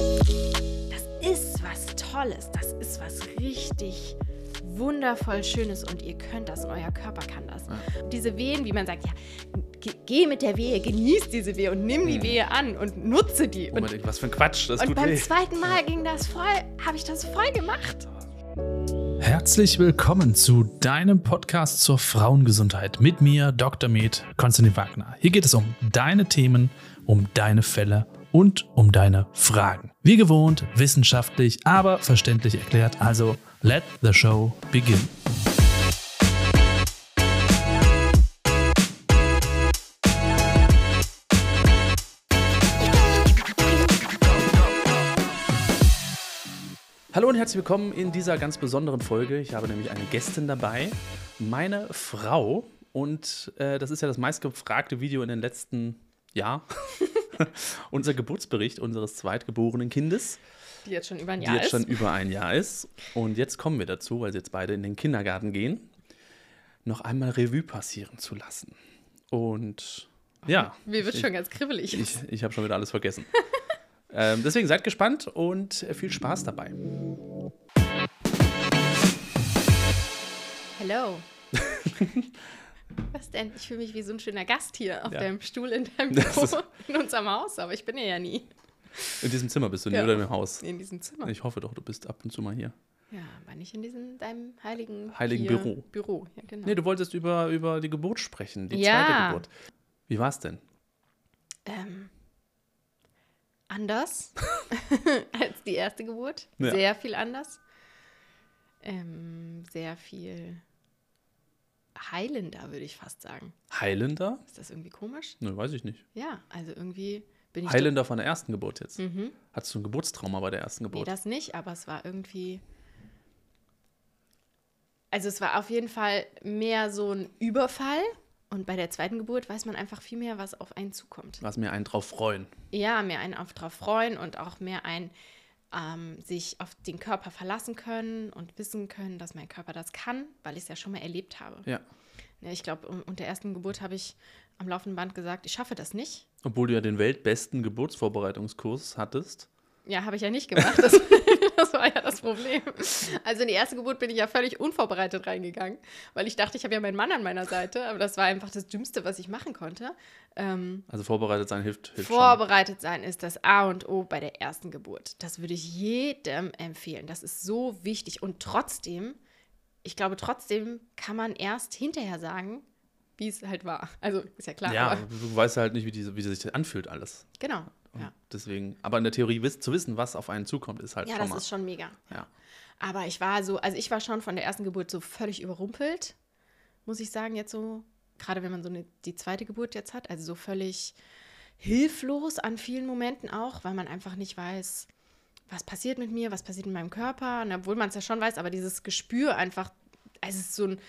Das ist was Tolles. Das ist was richtig wundervoll Schönes und ihr könnt das und euer Körper kann das. Ja. Diese Wehen, wie man sagt, ja, geh mit der Wehe, genieß diese Wehe und nimm die mhm. Wehe an und nutze die. Und, und was für ein Quatsch, das Und tut beim weh. zweiten Mal ging das voll, habe ich das voll gemacht. Herzlich willkommen zu deinem Podcast zur Frauengesundheit mit mir, Dr. Med Konstantin Wagner. Hier geht es um deine Themen, um deine Fälle und um deine Fragen. Wie gewohnt, wissenschaftlich, aber verständlich erklärt. Also, let the show begin. Hallo und herzlich willkommen in dieser ganz besonderen Folge. Ich habe nämlich eine Gästin dabei, meine Frau. Und äh, das ist ja das meistgefragte Video in den letzten Jahren. Unser Geburtsbericht unseres zweitgeborenen Kindes. Die jetzt schon über ein Jahr ist. Die jetzt ist. schon über ein Jahr ist. Und jetzt kommen wir dazu, weil sie jetzt beide in den Kindergarten gehen, noch einmal Revue passieren zu lassen. Und ja. Mir wird ich, schon ganz kribbelig. Ich, ich habe schon wieder alles vergessen. ähm, deswegen seid gespannt und viel Spaß dabei. Hello. Was denn? Ich fühle mich wie so ein schöner Gast hier auf ja. deinem Stuhl in deinem Büro in unserem Haus, aber ich bin hier ja nie. In diesem Zimmer bist du ja. nie oder im Haus? In diesem Zimmer. Ich hoffe doch, du bist ab und zu mal hier. Ja, aber nicht in diesem deinem heiligen, heiligen Büro. Büro, ja, genau. Nee, du wolltest über, über die Geburt sprechen, die ja. zweite Geburt. Wie war es denn? Ähm, anders als die erste Geburt. Ja. Sehr viel anders. Ähm, sehr viel heilender, würde ich fast sagen. Heilender? Ist das irgendwie komisch? Ne, weiß ich nicht. Ja, also irgendwie bin ich. Heilender von der ersten Geburt jetzt. Mhm. Hattest du ein Geburtstrauma bei der ersten Geburt? Nee, das nicht, aber es war irgendwie. Also es war auf jeden Fall mehr so ein Überfall. Und bei der zweiten Geburt weiß man einfach viel mehr, was auf einen zukommt. Was mehr einen drauf freuen. Ja, mehr einen auf drauf freuen und auch mehr ein ähm, sich auf den Körper verlassen können und wissen können, dass mein Körper das kann, weil ich es ja schon mal erlebt habe. Ja. ja ich glaube, unter der ersten Geburt habe ich am laufenden Band gesagt, ich schaffe das nicht. Obwohl du ja den weltbesten Geburtsvorbereitungskurs hattest. Ja, habe ich ja nicht gemacht. Das, das, war ja das Problem. Also in die erste Geburt bin ich ja völlig unvorbereitet reingegangen, weil ich dachte, ich habe ja meinen Mann an meiner Seite, aber das war einfach das Dümmste, was ich machen konnte. Ähm, also vorbereitet sein hilft, hilft Vorbereitet schon. sein ist das A und O bei der ersten Geburt. Das würde ich jedem empfehlen. Das ist so wichtig. Und trotzdem, ich glaube, trotzdem kann man erst hinterher sagen, wie es halt war. Also ist ja klar. Ja, du weißt halt nicht, wie, diese, wie sich anfühlt alles. Genau. Ja. Deswegen, aber in der Theorie wiss, zu wissen, was auf einen zukommt, ist halt ja, schon das ist schon mega. Ja. Aber ich war so, also ich war schon von der ersten Geburt so völlig überrumpelt, muss ich sagen, jetzt so, gerade wenn man so eine, die zweite Geburt jetzt hat, also so völlig hilflos an vielen Momenten auch, weil man einfach nicht weiß, was passiert mit mir, was passiert mit meinem Körper, und obwohl man es ja schon weiß, aber dieses Gespür einfach, also es ist so ein,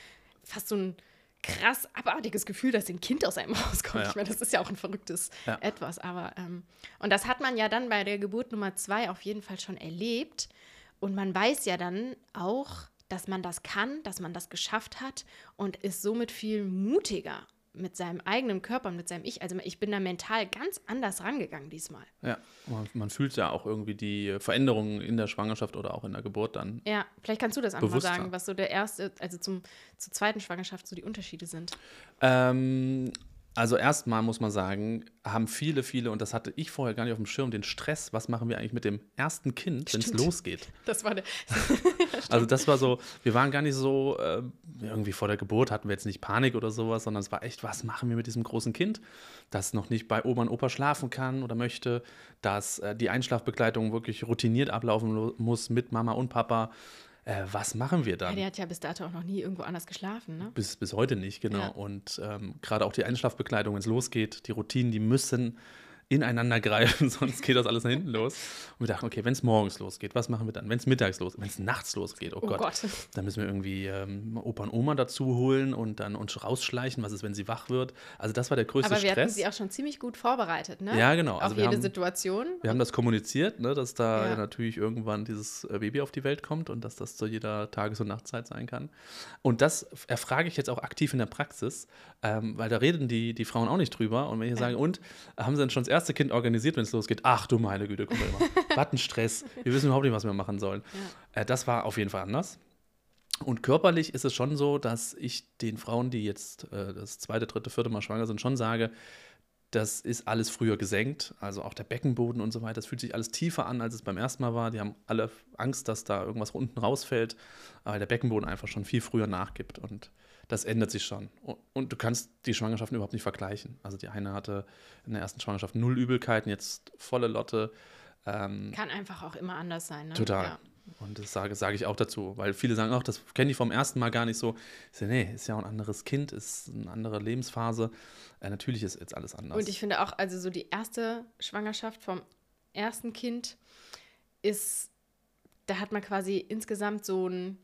fast so ein krass abartiges Gefühl, dass ein Kind aus einem rauskommt. Ja. Ich meine, das ist ja auch ein verrücktes ja. Etwas. Aber ähm, und das hat man ja dann bei der Geburt Nummer zwei auf jeden Fall schon erlebt. Und man weiß ja dann auch, dass man das kann, dass man das geschafft hat und ist somit viel mutiger mit seinem eigenen Körper, mit seinem Ich. Also ich bin da mental ganz anders rangegangen diesmal. Ja, man, man fühlt ja auch irgendwie die Veränderungen in der Schwangerschaft oder auch in der Geburt dann. Ja, vielleicht kannst du das einfach sagen, was so der erste, also zum, zur zweiten Schwangerschaft so die Unterschiede sind. Ähm, also erstmal muss man sagen, haben viele, viele, und das hatte ich vorher gar nicht auf dem Schirm, den Stress, was machen wir eigentlich mit dem ersten Kind, wenn es losgeht. Das war der. also das war so, wir waren gar nicht so, äh, irgendwie vor der Geburt hatten wir jetzt nicht Panik oder sowas, sondern es war echt, was machen wir mit diesem großen Kind, das noch nicht bei Oma und Opa schlafen kann oder möchte, dass äh, die Einschlafbegleitung wirklich routiniert ablaufen muss mit Mama und Papa äh, was machen wir dann? Ja, der hat ja bis dato auch noch nie irgendwo anders geschlafen, ne? Bis, bis heute nicht, genau. Ja. Und ähm, gerade auch die Einschlafbekleidung, wenn es losgeht, die Routinen, die müssen ineinander greifen, sonst geht das alles nach hinten los. Und wir dachten, okay, wenn es morgens losgeht, was machen wir dann? Wenn es mittags losgeht, wenn es nachts losgeht, oh, Oh Gott, Gott. dann müssen wir irgendwie ähm, Opa und Oma dazu holen und dann uns rausschleichen, was ist, wenn sie wach wird. Also das war der größte Aber wir hatten Stress. sie auch schon ziemlich gut vorbereitet, ne? Ja, genau. Auf Also jede haben- Situation. Wir haben das kommuniziert, ne, dass da Ja. natürlich irgendwann dieses äh, Baby auf die Welt kommt und dass das zu jeder Tages- und Nachtzeit sein kann. Und das erfrage ich jetzt auch aktiv in der Praxis, ähm, weil da reden die, die Frauen auch nicht drüber. Und wenn ich sage, und haben sie denn schon das erste Kind organisiert, wenn es losgeht. Ach du meine Güte, guck mal immer. Was ein Stress. Wir wissen überhaupt nicht, was wir machen sollen. Ja. Äh, das war auf jeden Fall anders. Und körperlich ist es schon so, dass ich den Frauen, die jetzt äh, das zweite, dritte, vierte Mal schwanger sind, schon sage, das ist alles früher gesenkt, also auch der Beckenboden und so weiter. Das fühlt sich alles tiefer an, als es beim ersten Mal war. Die haben alle Angst, dass da irgendwas unten rausfällt, weil der Beckenboden einfach schon viel früher nachgibt und das ändert sich schon. Und, du kannst die Schwangerschaften überhaupt nicht vergleichen. Also die eine hatte in der ersten Schwangerschaft null Übelkeiten, jetzt volle Lotte. Ähm, Kann einfach auch immer anders sein. Ne? Total. Ja. Und das sage, sage ich auch dazu, weil viele sagen auch, das kenne ich vom ersten Mal gar nicht so. Ich sage, nee, ist ja auch ein anderes Kind, ist eine andere Lebensphase. Äh, natürlich ist jetzt alles anders. Und ich finde auch, also so die erste Schwangerschaft vom ersten Kind ist, da hat man quasi insgesamt so ein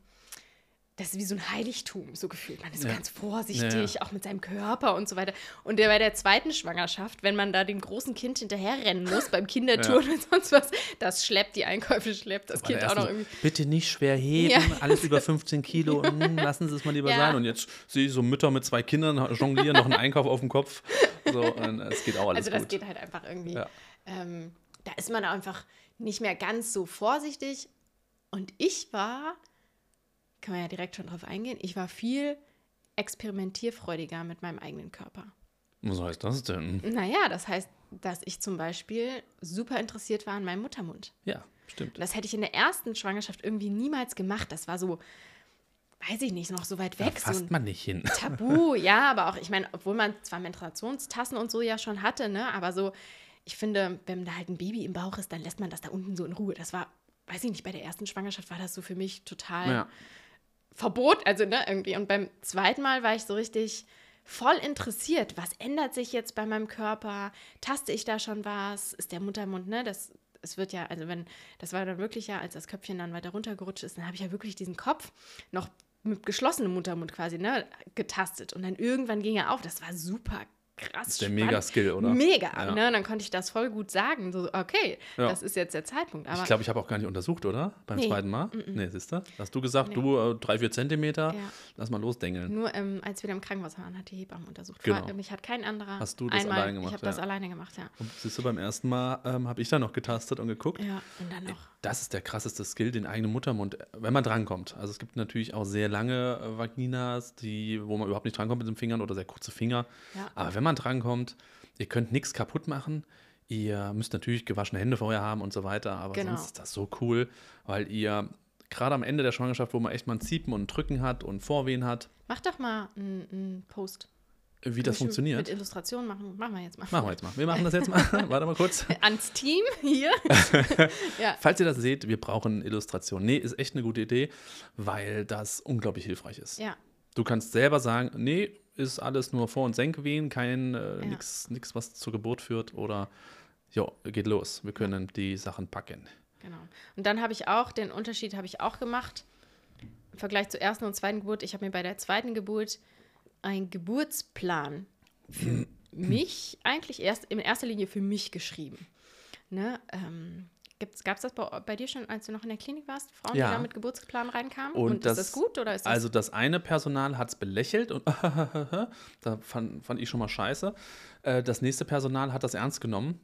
das ist wie so ein Heiligtum, so gefühlt. Man ist ja. ganz vorsichtig, ja, ja. auch mit seinem Körper und so weiter. Und der bei der zweiten Schwangerschaft, wenn man da dem großen Kind hinterherrennen muss, beim Kindertouren und sonst was, das schleppt, die Einkäufe, schleppt das Kind auch noch irgendwie. Bitte nicht schwer heben, alles über 15 Kilo, hm, lassen Sie es mal lieber sein. Und jetzt sehe ich so Mütter mit zwei Kindern jonglieren, noch einen Einkauf auf dem Kopf. So, es geht auch alles Also das gut. geht halt einfach irgendwie. Ähm, da ist man einfach nicht mehr ganz so vorsichtig. Und ich war kann man ja direkt schon drauf eingehen, ich war viel experimentierfreudiger mit meinem eigenen Körper. Was heißt das denn? Naja, das heißt, dass ich zum Beispiel super interessiert war an meinem Muttermund. Ja, stimmt. Das hätte ich in der ersten Schwangerschaft irgendwie niemals gemacht. Das war so, weiß ich nicht, noch so weit weg. Da fasst so man nicht hin. Tabu, ja, aber auch, ich meine, obwohl man zwar Menstruationstassen und so ja schon hatte, ne, aber so, ich finde, wenn da halt ein Baby im Bauch ist, dann lässt man das da unten so in Ruhe. Das war, weiß ich nicht, bei der ersten Schwangerschaft war das so für mich total. Ja Verbot, also ne, irgendwie. Und beim zweiten Mal war ich so richtig voll interessiert. Was ändert sich jetzt bei meinem Körper? Taste ich da schon was? Ist der Muttermund, ne? Das, es wird ja, also wenn, das war dann wirklich ja, als das Köpfchen dann weiter runtergerutscht ist, dann habe ich ja wirklich diesen Kopf noch mit geschlossenem Muttermund quasi, ne, getastet. Und dann irgendwann ging er auf. Das war super krass. Das ist der Mega-Skill, oder? Mega, ja. ne? Dann konnte ich das voll gut sagen. So, okay, ja. das ist jetzt der Zeitpunkt. Aber ich glaube, ich habe auch gar nicht untersucht, oder? Beim nee. zweiten Mal? Mm -mm. Nee, siehst du? Hast du gesagt, nee. du äh, drei, vier Zentimeter, ja. lass mal losdengeln. Nur ähm, als wir im Krankenhaus waren, hat die Hebamme untersucht. Genau. Mich hat kein anderer. Hast du das einmal, alleine gemacht? Ich habe das alleine gemacht, ja. Und siehst du, beim ersten Mal ähm, habe ich da noch getastet und geguckt. Ja, und dann noch. Das ist der krasseste Skill, den eigenen Muttermund, wenn man drankommt. Also es gibt natürlich auch sehr lange äh, Vaginas, die, wo man überhaupt nicht drankommt mit den Fingern oder sehr kurze Finger. Ja. Aber wenn man drankommt, Ihr könnt nichts kaputt machen. Ihr müsst natürlich gewaschene Hände vorher haben und so weiter, aber genau. sonst ist das so cool, weil ihr gerade am Ende der Schwangerschaft, wo man echt mal ein Ziepen und ein Drücken hat und Vorwehen hat. Mach doch mal einen Post. Wie das funktioniert. Mit Illustrationen machen. Machen wir jetzt mal. Machen wir jetzt mal. Wir machen das jetzt mal. Warte mal kurz. Ans Team hier. ja. Falls ihr das seht, wir brauchen Illustrationen. Nee, ist echt eine gute Idee, weil das unglaublich hilfreich ist. Ja. Du kannst selber sagen, nee, ist alles nur Vor- und Senkwehen, kein äh, ja. nichts, was zur Geburt führt oder ja, geht los. Wir können die Sachen packen. Genau. Und dann habe ich auch, den Unterschied habe ich auch gemacht im Vergleich zur ersten und zweiten Geburt. Ich habe mir bei der zweiten Geburt einen Geburtsplan für mich eigentlich erst in erster Linie für mich geschrieben. Ne? Ähm, Gab es das bei, bei, dir schon, als du noch in der Klinik warst? Frauen, ja. die da mit Geburtsplan reinkamen? Und, und das, ist das gut oder ist das Also das eine Personal hat es belächelt und da fand, fand ich schon mal scheiße. Äh, das nächste Personal hat das ernst genommen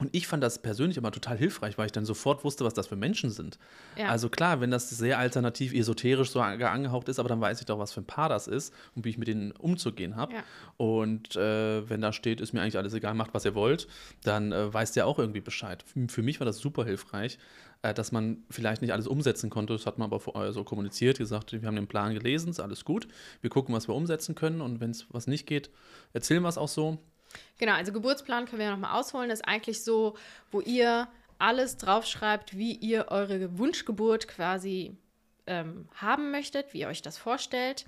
und ich fand das persönlich immer total hilfreich, weil ich dann sofort wusste, was das für Menschen sind. Ja. Also klar, wenn das sehr alternativ, esoterisch so angehaucht ist, aber dann weiß ich doch, was für ein Paar das ist und wie ich mit denen umzugehen habe. Ja. Und äh, wenn da steht, ist mir eigentlich alles egal, macht, was ihr wollt, dann äh, weiß der auch irgendwie Bescheid. Für mich war das super hilfreich, äh, dass man vielleicht nicht alles umsetzen konnte. Das hat man aber vorher so kommuniziert, gesagt, wir haben den Plan gelesen, ist alles gut. Wir gucken, was wir umsetzen können und wenn es was nicht geht, erzählen wir es auch so. Genau, also Geburtsplan können wir ja nochmal ausholen. Das ist eigentlich so, wo ihr alles draufschreibt, wie ihr eure Wunschgeburt quasi ähm, haben möchtet, wie ihr euch das vorstellt.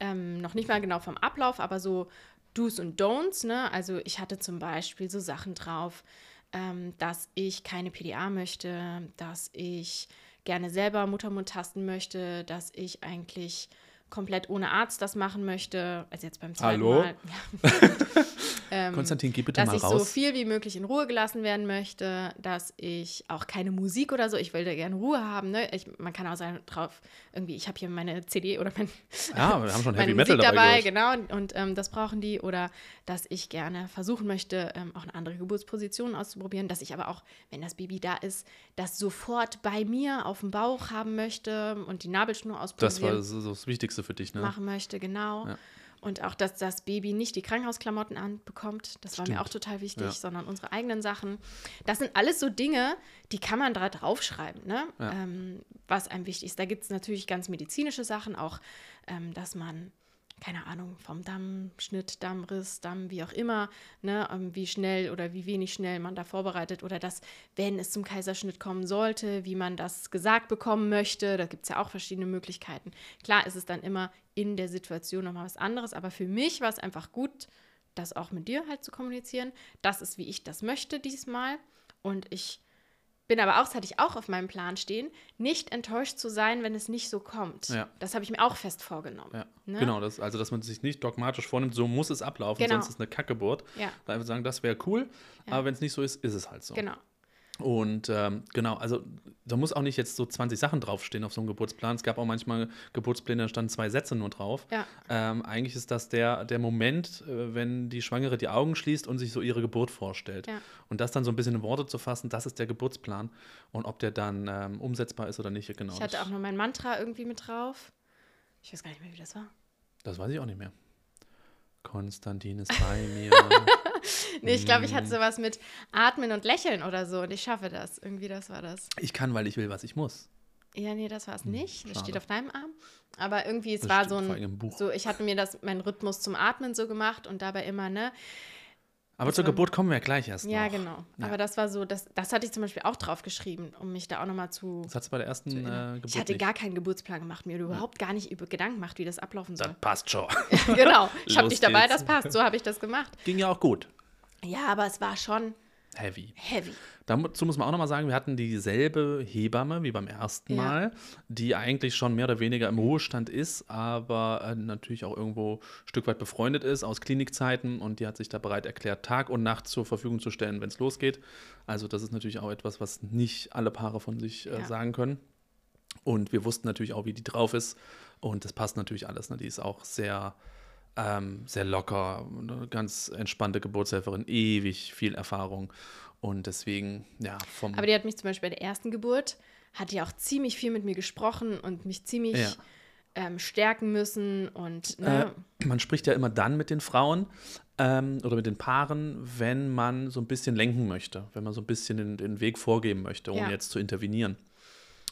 Ähm, noch nicht mal genau vom Ablauf, aber so Do's und Don'ts. Ne? Also ich hatte zum Beispiel so Sachen drauf, ähm, dass ich keine PDA möchte, dass ich gerne selber Muttermund tasten möchte, dass ich eigentlich komplett ohne Arzt das machen möchte, also jetzt beim zweiten Hallo? Mal. Ja. ähm, Konstantin, geh bitte dass mal ich raus. so viel wie möglich in Ruhe gelassen werden möchte, dass ich auch keine Musik oder so, ich will da gerne Ruhe haben. Ne? Ich, man kann auch sagen, drauf, irgendwie, ich habe hier meine CD oder mein, ja, wir haben schon Heavy Metal Musik dabei, dabei, genau, und ähm, das brauchen die. Oder dass ich gerne versuchen möchte, ähm, auch eine andere Geburtsposition auszuprobieren, dass ich aber auch, wenn das Baby da ist, das sofort bei mir auf dem Bauch haben möchte und die Nabelschnur Das ausprobieren war so, so das Wichtigste für dich, ne? machen möchte, genau. Ja. Und auch, dass das Baby nicht die Krankenhausklamotten anbekommt, das war mir Stimmt. auch total wichtig, Ja. sondern unsere eigenen Sachen. Das sind alles so Dinge, die kann man da draufschreiben, ne? Ja. ähm, was einem wichtig ist. Da gibt es natürlich ganz medizinische Sachen, auch, ähm, dass man, keine Ahnung, vom Dammschnitt, Dammriss, Damm, wie auch immer, ne, ähm, wie schnell oder wie wenig schnell man da vorbereitet oder dass, wenn es zum Kaiserschnitt kommen sollte, wie man das gesagt bekommen möchte. Da gibt es ja auch verschiedene Möglichkeiten. Klar ist es dann immer in der Situation nochmal was anderes, aber für mich war es einfach gut, das auch mit dir halt zu kommunizieren. Das ist, wie ich das möchte diesmal. Und ich bin aber auch, das hatte ich auch auf meinem Plan stehen, nicht enttäuscht zu sein, wenn es nicht so kommt. Ja. Das habe ich mir auch fest vorgenommen. Ja, Ne? genau. Das, also, dass man sich nicht dogmatisch vornimmt, so muss es ablaufen, Genau. sonst ist es eine Kackgeburt. Ja. Da einfach sagen, das wäre cool, aber wenn es nicht so ist, ist es halt so. Genau. Und ähm, genau, also da muss auch nicht jetzt so 20 Sachen draufstehen auf so einem Geburtsplan. Es gab auch manchmal Geburtspläne, da standen zwei Sätze nur drauf. Ja. Ähm, eigentlich ist das der, der Moment, äh, wenn die Schwangere die Augen schließt und sich so ihre Geburt vorstellt. Ja. Und das dann so ein bisschen in Worte zu fassen, das ist der Geburtsplan. Und ob der dann ähm, umsetzbar ist oder nicht, genau. Ich hatte auch noch mein Mantra irgendwie mit drauf. Ich weiß gar nicht mehr, wie das war. das weiß ich auch nicht mehr. Konstantin ist bei mir. Nee, ich glaube, ich Mm. hatte sowas mit Atmen und Lächeln oder so und ich schaffe das. Irgendwie, das war das. ich kann, weil ich will, was ich muss. Ja, nee, das war es nicht. Das Hm, schade. steht auf deinem Arm. Aber irgendwie, es Das war so ein. So, ich hatte mir das, meinen Rhythmus zum Atmen so gemacht und dabei immer, ne? Aber zur war- Geburt kommen wir ja gleich erst Ja, noch. genau. Ja. Aber das war so, das, das hatte ich zum Beispiel auch drauf geschrieben, um mich da auch nochmal zu. Das hat es bei der ersten äh. Geburt ich hatte nicht. gar keinen Geburtsplan gemacht, mir überhaupt gar nicht über Gedanken gemacht, wie das ablaufen soll. Das passt schon. genau. Ich habe dich dabei, das passt. So habe ich das gemacht. Ging ja auch gut. Ja, aber es war schon Heavy. heavy. Dazu muss man auch nochmal sagen, wir hatten dieselbe Hebamme wie beim ersten Ja. Mal, die eigentlich schon mehr oder weniger im Ruhestand ist, aber äh, natürlich auch irgendwo ein Stück weit befreundet ist aus Klinikzeiten und die hat sich da bereit erklärt, Tag und Nacht zur Verfügung zu stellen, wenn es losgeht. Also das ist natürlich auch etwas, was nicht alle Paare von sich äh, Ja. sagen können. Und wir wussten natürlich auch, wie die drauf ist und das passt natürlich alles. Ne? Die ist auch sehr ähm, sehr locker, eine ganz entspannte Geburtshelferin, ewig viel Erfahrung. Und deswegen, ja, vom. Aber die hat mich zum Beispiel bei der ersten Geburt, hat die auch ziemlich viel mit mir gesprochen und mich ziemlich Ja. ähm, stärken müssen und ne, äh, man spricht ja immer dann mit den Frauen ähm, oder mit den Paaren, wenn man so ein bisschen lenken möchte, wenn man so ein bisschen den, den Weg vorgeben möchte, ohne Ja. jetzt zu intervenieren.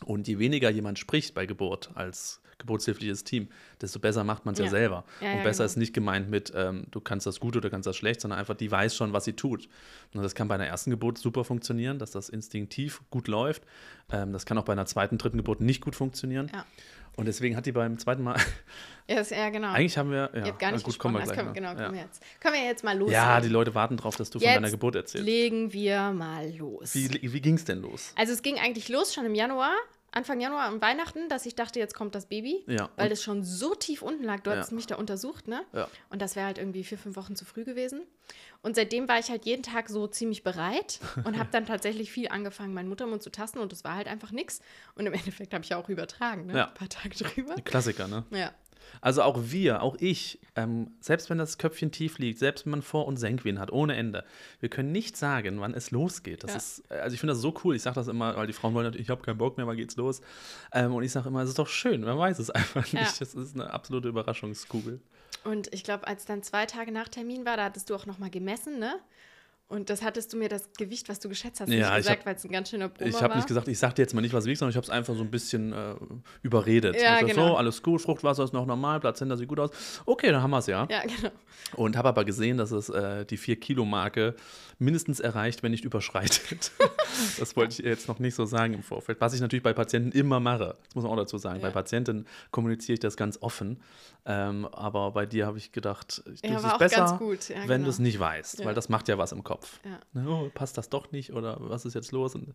Und je weniger jemand spricht bei Geburt als geburtshilfliches Team, desto besser macht man es ja. Ja. selber. Ja, und ja, besser genau. ist nicht gemeint mit, ähm, du kannst das gut oder kannst das schlecht, sondern einfach, die weiß schon, was sie tut. Und das kann bei einer ersten Geburt super funktionieren, dass das instinktiv gut läuft. Ähm, das kann auch bei einer zweiten, dritten Geburt nicht gut funktionieren. Und deswegen hat die beim zweiten Mal, ja, ist, ja genau. eigentlich haben wir, ja, Ihr habt gar nicht gut, kommen wir gleich können, genau, ja. jetzt, können wir jetzt mal loslegen. Ja, die Leute warten drauf, dass du von Jetzt deiner Geburt erzählst. legen wir mal los. Wie, wie ging es denn los? Also es ging eigentlich los schon im Januar, Anfang Januar und Weihnachten, dass ich dachte, jetzt kommt das Baby, Ja, weil das schon so tief unten lag. Du Ja. hattest mich da untersucht, ne? Ja. Und das wäre halt irgendwie vier, fünf Wochen zu früh gewesen. Und seitdem war ich halt jeden Tag so ziemlich bereit und habe dann tatsächlich viel angefangen, meinen Muttermund zu tasten und es war halt einfach nichts. Und im Endeffekt habe ich ja auch übertragen, ne? Ja. Ein paar Tage drüber. Klassiker, ne? Ja. Also auch wir, auch ich, ähm, selbst wenn das Köpfchen tief liegt, selbst wenn man Vor- und Senkwehen hat, ohne Ende, wir können nicht sagen, wann es losgeht. Das Ja. ist, äh, also ich finde das so cool. Ich sage das immer, weil die Frauen wollen natürlich, ich habe keinen Bock mehr, wann geht's los? Ähm, und ich sage immer, es ist doch schön, man weiß es einfach nicht. Ja. Das ist eine absolute Überraschungskugel. Und ich glaube, als dann zwei Tage nach Termin war, da hattest du auch noch mal gemessen, ne? Und das hattest du mir das Gewicht, was du geschätzt hast, Ja, nicht ich gesagt, weil es ein ganz schöner Brummer Ich habe nicht gesagt, ich sag dir jetzt mal nicht, was wiegt, sondern ich habe es einfach so ein bisschen äh, überredet. Ja, ich genau. So, alles gut, Fruchtwasser ist noch normal, Plazenta sieht gut aus. Okay, dann haben wir es ja. Ja, genau. Und habe aber gesehen, dass es äh, die 4-Kilo-Marke mindestens erreicht, wenn nicht überschreitet. das wollte ich jetzt noch nicht so sagen im Vorfeld. Was ich natürlich bei Patienten immer mache. Das muss man auch dazu sagen. Ja. Bei Patienten kommuniziere ich das ganz offen. Ähm, aber bei dir habe ich gedacht, Ja, das war ist besser, ganz gut. Ja, wenn genau. du es nicht weißt. Ja. Weil das macht ja was im Kopf. Kopf. Ja. Ne, oh, passt das doch nicht oder was ist jetzt los? Und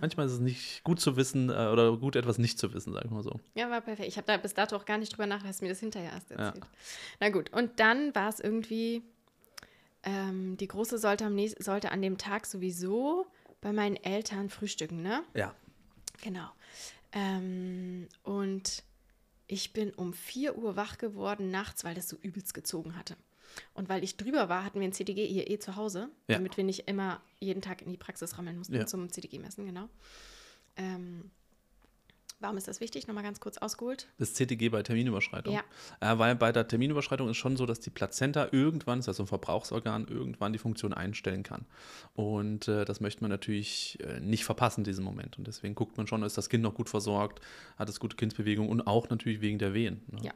manchmal ist es nicht gut zu wissen äh, oder gut, etwas nicht zu wissen, sag ich mal so. Ja, war perfekt. Ich habe da bis dato auch gar nicht drüber nachgedacht, hast mir das hinterher erst erzählt. Na gut, und dann war es irgendwie, ähm, die Große sollte, am nächsten, sollte an dem Tag sowieso bei meinen Eltern frühstücken, ne? Ja. Genau. Ähm, und ich bin um 4 Uhr wach geworden nachts, weil das so übelst gezogen hatte. Und weil ich drüber war, hatten wir ein CDG hier eh zu Hause, Ja. damit wir nicht immer jeden Tag in die Praxis rammeln mussten Ja. zum CDG-Messen, genau. Ähm, warum ist das wichtig? Nochmal ganz kurz ausgeholt. Das CTG bei Terminüberschreitung. Ja. Äh, weil bei der Terminüberschreitung ist schon so, dass die Plazenta irgendwann, das ist also ein Verbrauchsorgan, irgendwann die Funktion einstellen kann. Und äh, das möchte man natürlich äh, nicht verpassen, diesen Moment. Und deswegen guckt man schon, ist das Kind noch gut versorgt, hat es gute Kindsbewegung und auch natürlich wegen der Wehen. Ne? Ja.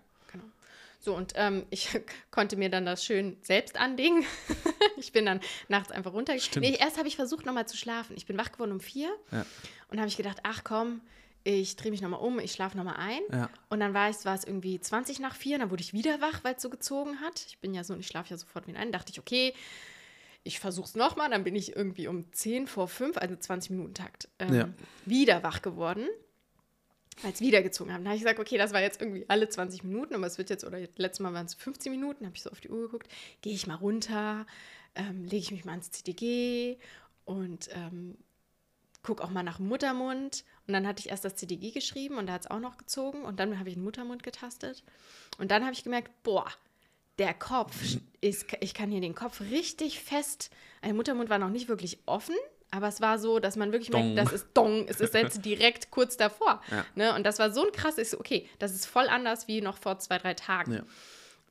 So, und ähm, ich konnte mir dann das schön selbst anlegen. ich bin dann nachts einfach runter. Stimmt. Nee, erst habe ich versucht, nochmal zu schlafen. Ich bin wach geworden um vier Ja. und habe ich gedacht, ach komm, ich drehe mich nochmal um, ich schlafe nochmal ein. Ja. Und dann war es, war es irgendwie 20 nach vier, dann wurde ich wieder wach, weil es so gezogen hat. Ich bin ja so, ich schlafe ja sofort wieder ein. Dachte ich, okay, ich versuche es nochmal. Dann bin ich irgendwie um 10 vor 5, also 20 Minuten Takt, ähm, Ja. wieder wach geworden weil es wieder gezogen haben. Dann habe ich gesagt, okay, das war jetzt irgendwie alle 20 Minuten, aber es wird jetzt, oder letztes Mal waren es 15 Minuten, habe ich so auf die Uhr geguckt, gehe ich mal runter, ähm, lege ich mich mal ins CDG und ähm, gucke auch mal nach Muttermund. Und dann hatte ich erst das CDG geschrieben und da hat es auch noch gezogen und dann habe ich den Muttermund getastet. Und dann habe ich gemerkt, boah, der Kopf ist, ich kann hier den Kopf richtig fest, der Muttermund war noch nicht wirklich offen, aber es war so, dass man wirklich Dong. merkt, das ist Dong, es ist jetzt direkt kurz davor. Ja. Ne? Und das war so ein krass, ich so, okay, das ist voll anders wie noch vor zwei, drei Tagen. Ja.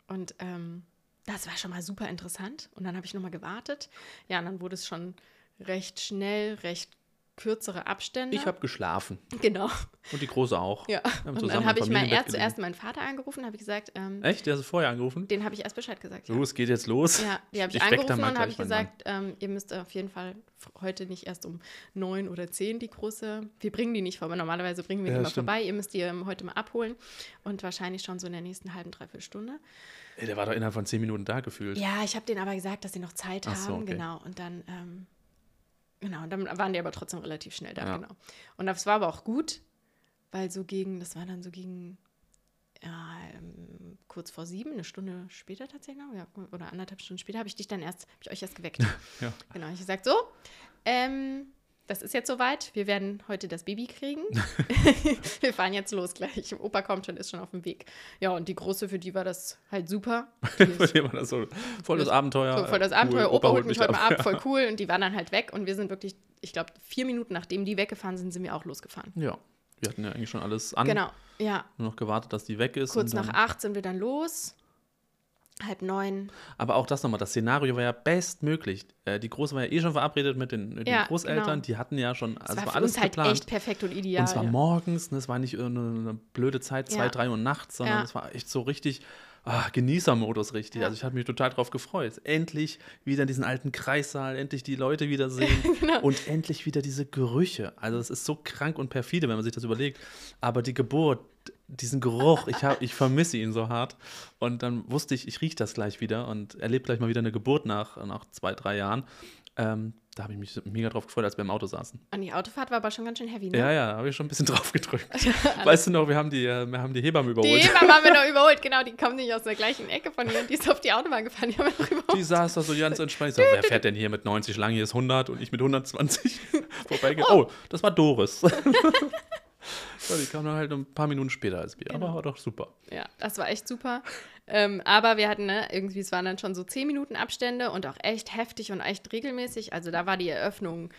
Und ähm, das war schon mal super interessant. Und dann habe ich nochmal gewartet. Ja, und dann wurde es schon recht schnell, recht kürzere Abstände. Ich habe geschlafen genau. und die Große auch. Ja. Und dann habe ich mal erst zuerst meinen Vater angerufen, habe ich gesagt, ähm, Echt? Der hast du vorher angerufen? den habe ich erst Bescheid gesagt. So, es geht jetzt los. Ja, die habe ich, Ich angerufen und habe ich gesagt, ähm, ihr müsst auf jeden Fall heute nicht erst um neun oder zehn die große, wir bringen die nicht vorbei, normalerweise bringen wir die Ja, mal stimmt. vorbei, ihr müsst die ähm, heute mal abholen und wahrscheinlich schon so in der nächsten halben, dreiviertel Stunde. Ey, der war doch innerhalb von zehn Minuten da gefühlt. Ja, ich habe denen aber gesagt, dass sie noch Zeit so, haben, okay. genau, und dann, ähm, genau, und dann waren die aber trotzdem relativ schnell da, Ja. genau. Und das war aber auch gut, weil so gegen, das war dann so gegen, ja, ähm, kurz vor sieben, eine Stunde später tatsächlich ja, oder anderthalb Stunden später, habe ich dich dann erst, habe ich euch erst geweckt. Ja. Genau, ich gesagt, so, ähm, das ist jetzt soweit, wir werden heute das Baby kriegen. wir fahren jetzt los gleich. Opa kommt schon, ist schon auf dem Weg. Ja, und die Große, für die war das halt super. Die ist dem war das so voll das Abenteuer. so voll das Cool, Abenteuer. Opa, holt mich heute mal ab, voll cool. Und die waren dann halt weg. Und wir sind wirklich, ich glaube, vier Minuten nachdem die weggefahren sind, sind wir auch losgefahren. Ja, wir hatten ja eigentlich schon alles an. Genau, ja. Nur noch gewartet, dass die weg ist. Kurz nach acht sind wir dann los. Halb neun. Aber auch das nochmal, das Szenario war ja bestmöglich. Äh, die Große war ja eh schon verabredet mit den, mit Ja, den Großeltern. genau. Die hatten ja schon, also war war für alles uns halt geplant. echt perfekt und ideal. und zwar ja. morgens, ne, es war nicht eine, eine blöde Zeit, zwei, Ja. drei Uhr nachts, sondern es war echt so richtig ah, Genießermodus richtig. Ja. Also ich habe mich total drauf gefreut. Endlich wieder in diesen alten Kreissaal, endlich die Leute wiedersehen Genau. und endlich wieder diese Gerüche. Also es ist so krank und perfide, wenn man sich das überlegt. Aber die Geburt, diesen Geruch, ich, hab, ich vermisse ihn so hart. Und dann wusste ich, ich rieche das gleich wieder und erlebe gleich mal wieder eine Geburt nach, nach zwei, drei Jahren. Ähm, da habe ich mich mega drauf gefreut, als wir im Auto saßen. Und die Autofahrt war aber schon ganz schön heavy, ne? Ja, ja, da habe ich schon ein bisschen drauf gedrückt. weißt du noch, wir haben die, äh, wir haben die Hebamme Die überholt. Hebamme haben wir noch überholt, genau. Die kommt nicht aus der gleichen Ecke von hier. Die ist auf die Autobahn gefahren, die haben wir noch überholt. Die saß da so ganz entspannt. Ich so, wer fährt denn hier mit 90 lang? Hier ist 100 und ich mit 120 vorbeigegangen. Oh, das war Doris. Ja, die kam dann halt ein paar Minuten später als wir. Genau. Aber war doch super. Ja, das war echt super. Ähm, aber wir hatten, ne, irgendwie, es waren dann schon so 10 Minuten Abstände und auch echt heftig und echt regelmäßig. Also da war die Eröffnung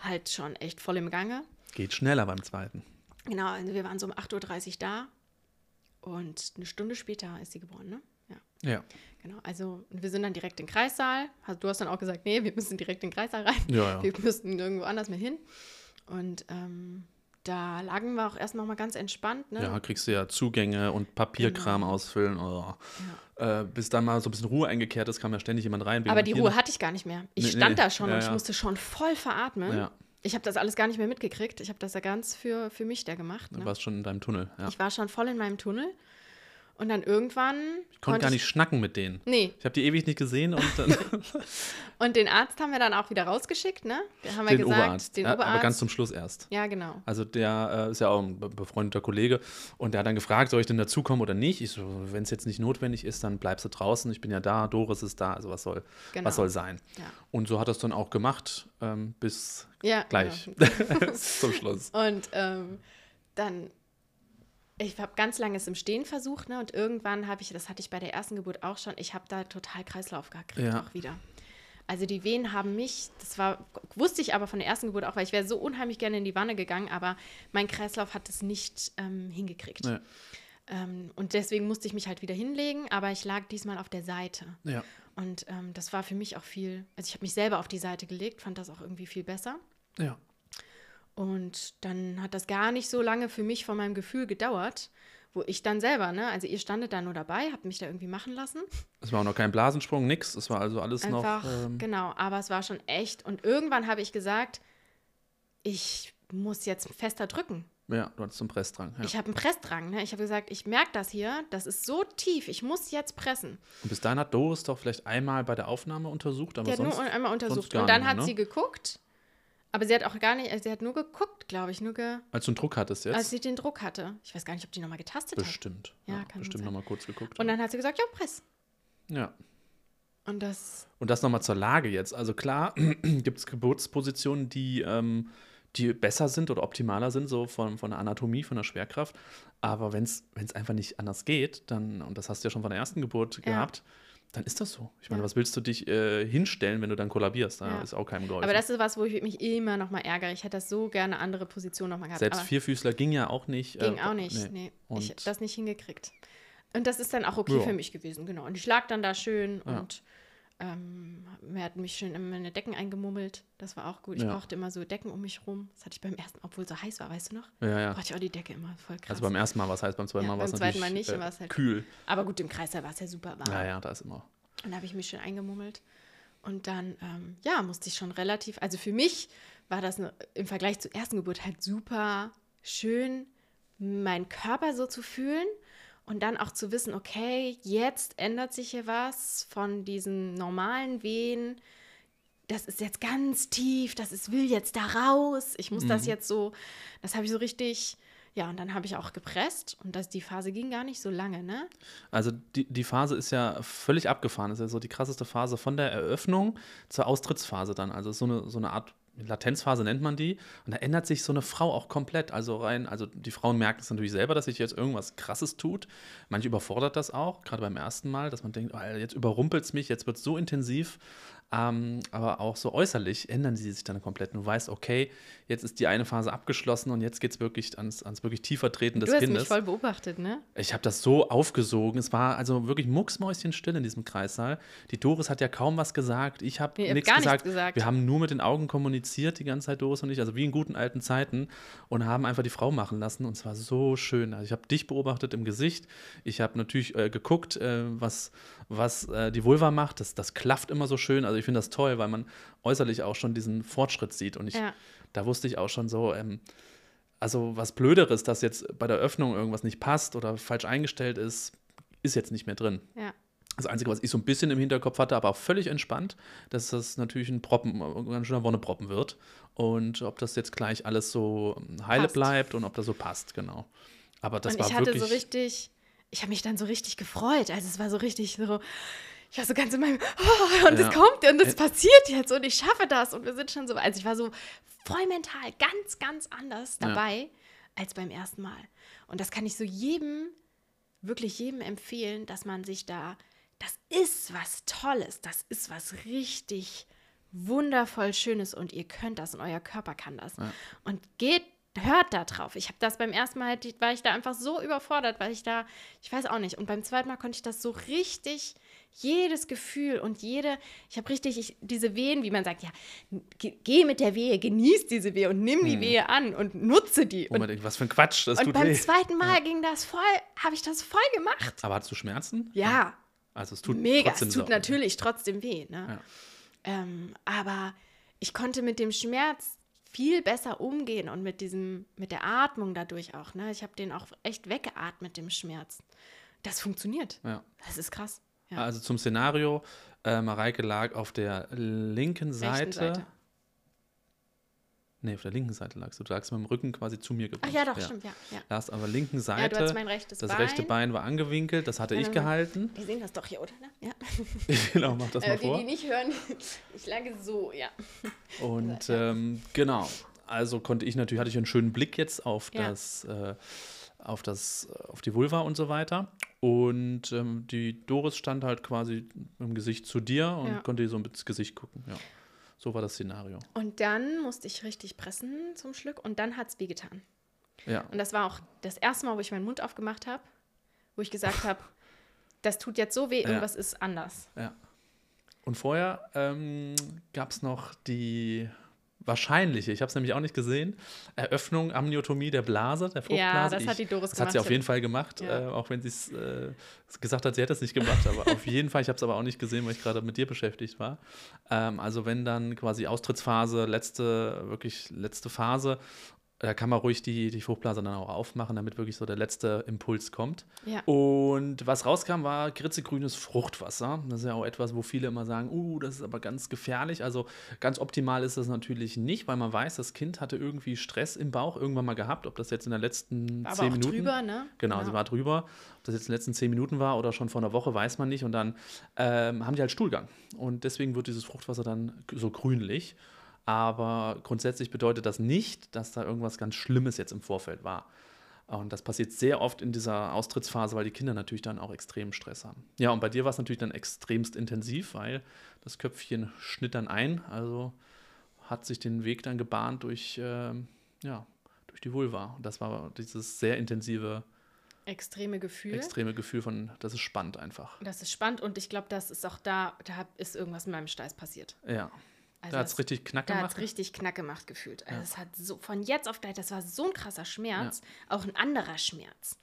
halt schon echt voll im Gange. Geht schneller beim zweiten. Genau, also wir waren so um 8.30 Uhr da und eine Stunde später ist sie geboren, ne? Ja, Ja. genau. Also wir sind dann direkt in den Kreissaal. Du hast dann auch gesagt, nee, wir müssen direkt in den Kreissaal rein. Ja, ja. Wir müssten irgendwo anders mehr hin. Und ähm, da lagen wir auch erst noch mal ganz entspannt, ne? Ja, kriegst du ja Zugänge und Papierkram Genau. ausfüllen. Oh. Äh, bis dann mal so ein bisschen Ruhe eingekehrt ist, kam ja ständig jemand rein. Aber die Ruhe noch- hatte ich gar nicht mehr. Ich Nee, stand nee. da schon Ja, und ich ja. musste schon voll veratmen. Ja, Ich habe das alles gar nicht mehr mitgekriegt. Ich habe das ja ganz für, für mich da gemacht. du Ne? warst schon in deinem Tunnel. Ja. Ich war schon voll in meinem Tunnel. Und dann irgendwann. Ich konnte gar nicht schnacken mit denen. Nee. Ich habe die ewig nicht gesehen und dann. und den Arzt haben wir dann auch wieder rausgeschickt, ne? Da haben wir den gesagt, Oberarzt. Den ja, Oberarzt. Aber ganz zum Schluss erst. Ja, genau. Also der äh, ist ja auch ein befreundeter Kollege und der hat dann gefragt, soll ich denn dazukommen oder nicht? Ich so, wenn es jetzt nicht notwendig ist, dann bleibst du draußen. Ich bin ja da, Doris ist da, also was soll, genau. was soll sein? Ja. Und so hat er es dann auch gemacht, ähm, bis ja, gleich genau. zum Schluss. Und ähm, dann ich habe ganz lange es im Stehen versucht, ne? Und irgendwann habe ich, das hatte ich bei der ersten Geburt auch schon, ich habe da total Kreislauf gekriegt ja. auch wieder. Also die Wehen haben mich, das war, wusste ich aber von der ersten Geburt auch, weil ich wäre so unheimlich gerne in die Wanne gegangen, aber mein Kreislauf hat es nicht ähm, hingekriegt. Ja. Ähm, und deswegen musste ich mich halt wieder hinlegen, aber ich lag diesmal auf der Seite. Ja. Und ähm, das war für mich auch viel, also ich habe mich selber auf die Seite gelegt, fand das auch irgendwie viel besser. Ja. Und dann hat das gar nicht so lange für mich von meinem Gefühl gedauert, wo ich dann selber, ne, also ihr standet da nur dabei, habt mich da irgendwie machen lassen. Es war auch noch kein Blasensprung, nix, es war also alles Einfach, noch. Ähm genau, aber es war schon echt. Und irgendwann habe ich gesagt, ich muss jetzt fester drücken. Ja, du hattest einen Pressdrang. Ja. Ich habe einen Pressdrang. Ne? Ich habe gesagt, ich merke das hier, das ist so tief, ich muss jetzt pressen. Und bis dahin hat Doris doch vielleicht einmal bei der Aufnahme untersucht, aber Die sonst, hat nur einmal untersucht. Und dann nicht, hat ne? sie geguckt aber sie hat auch gar nicht, also sie hat nur geguckt, glaube ich, nur ge Als du einen Druck hattest jetzt? Als sie den Druck hatte. Ich weiß gar nicht, ob die nochmal getastet bestimmt. hat. Ja, ja kann Bestimmt nochmal kurz geguckt. Und dann hat sie gesagt, ja, press. Ja. Und das. Und das nochmal zur Lage jetzt. Also klar, gibt es Geburtspositionen, die, ähm, die besser sind oder optimaler sind, so von, von der Anatomie, von der Schwerkraft. Aber wenn es einfach nicht anders geht, dann, und das hast du ja schon von der ersten Geburt ja. gehabt, dann ist das so. Ich meine, ja. was willst du dich äh, hinstellen, wenn du dann kollabierst? Da ja. ist auch keinem geholfen. Aber das ist was, wo ich mich immer noch mal ärgere. Ich hätte das so gerne andere Position noch mal gehabt. Selbst Vierfüßler ging ja auch nicht. Ging äh, auch nicht, nee. nee. Ich habe das nicht hingekriegt. Und das ist dann auch okay ja. für mich gewesen, genau. Und ich lag dann da schön und ähm, wir hatten mich schön in meine Decken eingemummelt. Das war auch gut. Ich ja. brauchte immer so Decken um mich rum. Das hatte ich beim ersten, obwohl so heiß war, weißt du noch? Ja, ja. Brauchte ich auch die Decke immer voll krass. Also beim ersten Mal war es heiß, beim zweiten Mal war es natürlich Mal nicht, äh, halt kühl. Aber gut, im Kreis war es ja super warm. Ja, ja, da ist immer. Und da habe ich mich schön eingemummelt. Und dann, ähm, ja, musste ich schon relativ, also für mich war das ne, im Vergleich zur ersten Geburt halt super schön, meinen Körper so zu fühlen und dann auch zu wissen, okay, jetzt ändert sich hier was von diesen normalen Wehen. Das ist jetzt ganz tief, das ist, will jetzt da raus. Ich muss mhm. das jetzt so, das habe ich so richtig, ja, und dann habe ich auch gepresst und das, die Phase ging gar nicht so lange, ne? Also die, die Phase ist ja völlig abgefahren. Das ist ja so die krasseste Phase von der Eröffnung zur Austrittsphase dann. Also so eine, so eine Art Latenzphase nennt man die. Und da ändert sich so eine Frau auch komplett. Also rein, also die Frauen merken es natürlich selber, dass sich jetzt irgendwas krasses tut. Manche überfordert das auch, gerade beim ersten Mal, dass man denkt, oh, jetzt überrumpelt es mich, jetzt wird es so intensiv. Ähm, aber auch so äußerlich ändern sie sich dann komplett. Du weißt, okay, jetzt ist die eine Phase abgeschlossen und jetzt geht es wirklich ans, ans wirklich tiefer Treten des Kindes. Du hast mich voll beobachtet, ne? Ich habe das so aufgesogen. Es war also wirklich mucksmäuschenstill in diesem Kreissaal. Die Doris hat ja kaum was gesagt. Ich habe nee, nichts gesagt. gesagt. Wir haben nur mit den Augen kommuniziert die ganze Zeit, Doris und ich, also wie in guten alten Zeiten und haben einfach die Frau machen lassen und es war so schön. Also ich habe dich beobachtet im Gesicht. Ich habe natürlich äh, geguckt, äh, was, was äh, die Vulva macht. Das, das klafft immer so schön. Also ich finde das toll, weil man äußerlich auch schon diesen Fortschritt sieht. Und ich, ja. da wusste ich auch schon so, ähm, also was Blöderes, dass jetzt bei der Öffnung irgendwas nicht passt oder falsch eingestellt ist, ist jetzt nicht mehr drin. Ja. Das Einzige, was ich so ein bisschen im Hinterkopf hatte, aber auch völlig entspannt, dass das natürlich ein Proppen, ein ganz schöner Wonneproppen wird. Und ob das jetzt gleich alles so heile passt. bleibt und ob das so passt, genau. Aber das und war ich hatte so richtig, ich habe mich dann so richtig gefreut. Also es war so richtig so, ich war so ganz in meinem, oh, und es ja. kommt und es passiert jetzt und ich schaffe das und wir sind schon so, also ich war so voll mental ganz, ganz anders dabei ja. als beim ersten Mal. Und das kann ich so jedem, wirklich jedem empfehlen, dass man sich da, das ist was Tolles, das ist was richtig wundervoll Schönes und ihr könnt das und euer Körper kann das. Ja. Und geht hört da drauf. Ich habe das beim ersten Mal, war ich da einfach so überfordert, weil ich da, ich weiß auch nicht. Und beim zweiten Mal konnte ich das so richtig, jedes Gefühl und jede, ich habe richtig ich, diese Wehen, wie man sagt, ja, geh mit der Wehe, genieß diese Wehe und nimm die hm. Wehe an und nutze die. Und, denkt, was für ein Quatsch, das und beim weh. zweiten Mal ja. ging das voll, habe ich das voll gemacht. Aber hast du Schmerzen? Ja. Also es tut Mega, trotzdem es tut natürlich trotzdem weh. Ne? Ja. Ähm, aber ich konnte mit dem Schmerz viel besser umgehen und mit diesem, mit der Atmung dadurch auch. Ne? Ich habe den auch echt weggeatmet, dem Schmerz. Das funktioniert. Ja. Das ist krass. Ja. Also zum Szenario, äh, Mareike lag auf der linken Seite. Seite. Nee, auf der linken Seite lagst du. Du lagst mit dem Rücken quasi zu mir Ach gebeugt. ja, doch, stimmt, ja. ja. Lagst auf der linken Ja, Seite. du hast mein rechtes das Bein. rechte Bein war angewinkelt, das hatte Ja, ich gehalten. Die sehen das doch hier, oder? Ja. genau, mach das mal Äh, die, vor. die nicht hören, ich lag so, ja. Und Ja. ähm, genau, also konnte ich natürlich, hatte ich einen schönen Blick jetzt auf Ja. das, äh, auf das, auf die Vulva und so weiter. Und ähm, die Doris stand halt quasi im Gesicht zu dir und Ja. konnte dir so ins Gesicht gucken. Ja. So war das Szenario. Und dann musste ich richtig pressen zum Schluck und dann hat es wehgetan. Ja. Und das war auch das erste Mal, wo ich meinen Mund aufgemacht habe, wo ich gesagt habe, das tut jetzt so weh, Ja. irgendwas ist anders. Ja. Und vorher ähm, gab es noch die wahrscheinliche, ich habe es nämlich auch nicht gesehen, Eröffnung, Amniotomie der Blase, der Fruchtblase. das hat die Doris Das hat sie gemacht. auf jeden Fall gemacht, Ja. äh, auch wenn sie es äh, gesagt hat, sie hätte es nicht gemacht. Aber auf jeden Fall, ich habe es aber auch nicht gesehen, weil ich gerade mit dir beschäftigt war. Ähm, also wenn dann quasi Austrittsphase, letzte, wirklich letzte Phase, da kann man ruhig die, die Fruchtblase dann auch aufmachen, damit wirklich so der letzte Impuls kommt. Ja. Und was rauskam, war kritzegrünes Fruchtwasser. Das ist ja auch etwas, wo viele immer sagen, uh, das ist aber ganz gefährlich. Also ganz optimal ist das natürlich nicht, weil man weiß, das Kind hatte irgendwie Stress im Bauch irgendwann mal gehabt, ob das jetzt in der letzten Aber zehn auch Minuten. drüber, ne? Genau, sie war drüber. Ob das jetzt in den letzten zehn Minuten war oder schon vor einer Woche, weiß man nicht. Und dann ähm, haben die halt Stuhlgang. Und deswegen wird dieses Fruchtwasser dann so grünlich. Aber grundsätzlich bedeutet das nicht, dass da irgendwas ganz Schlimmes jetzt im Vorfeld war. Und das passiert sehr oft in dieser Austrittsphase, weil die Kinder natürlich dann auch extremen Stress haben. Ja, und bei dir war es natürlich dann extremst intensiv, weil das Köpfchen schnitt dann ein, also hat sich den Weg dann gebahnt durch, ähm, ja, durch die Vulva. Und das war dieses sehr intensive Extreme Gefühl. extreme Gefühl von, das ist spannend einfach. Das ist spannend und ich glaube, das ist auch da, da ist irgendwas in meinem Steiß passiert. Ja. Also da hat es richtig knack Da hat gemacht. es richtig knack gemacht gefühlt. Also Ja. es hat so von jetzt auf gleich, das war so ein krasser Schmerz, auch ein anderer Schmerz.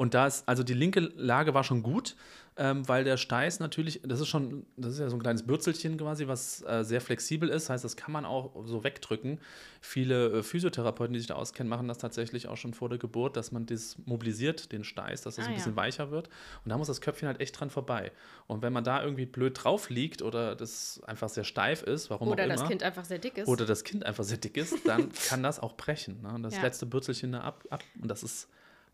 Und da ist, also die linke Lage war schon gut, ähm, weil der Steiß natürlich, das ist schon, das ist ja so ein kleines Bürzelchen quasi, was äh, sehr flexibel ist. Heißt, das kann man auch so wegdrücken. Viele äh, Physiotherapeuten, die sich da auskennen, machen das tatsächlich auch schon vor der Geburt, dass man das mobilisiert, den Steiß, dass das Ah, ein bisschen ja. weicher wird. Und da muss das Köpfchen halt echt dran vorbei. Und wenn man da irgendwie blöd drauf liegt oder das einfach sehr steif ist, warum Oder auch immer. das Kind einfach sehr dick ist. oder das Kind einfach sehr dick ist, dann kann das auch brechen. Ne? Und das Ja. letzte Bürzelchen da ab, ab. Und das ist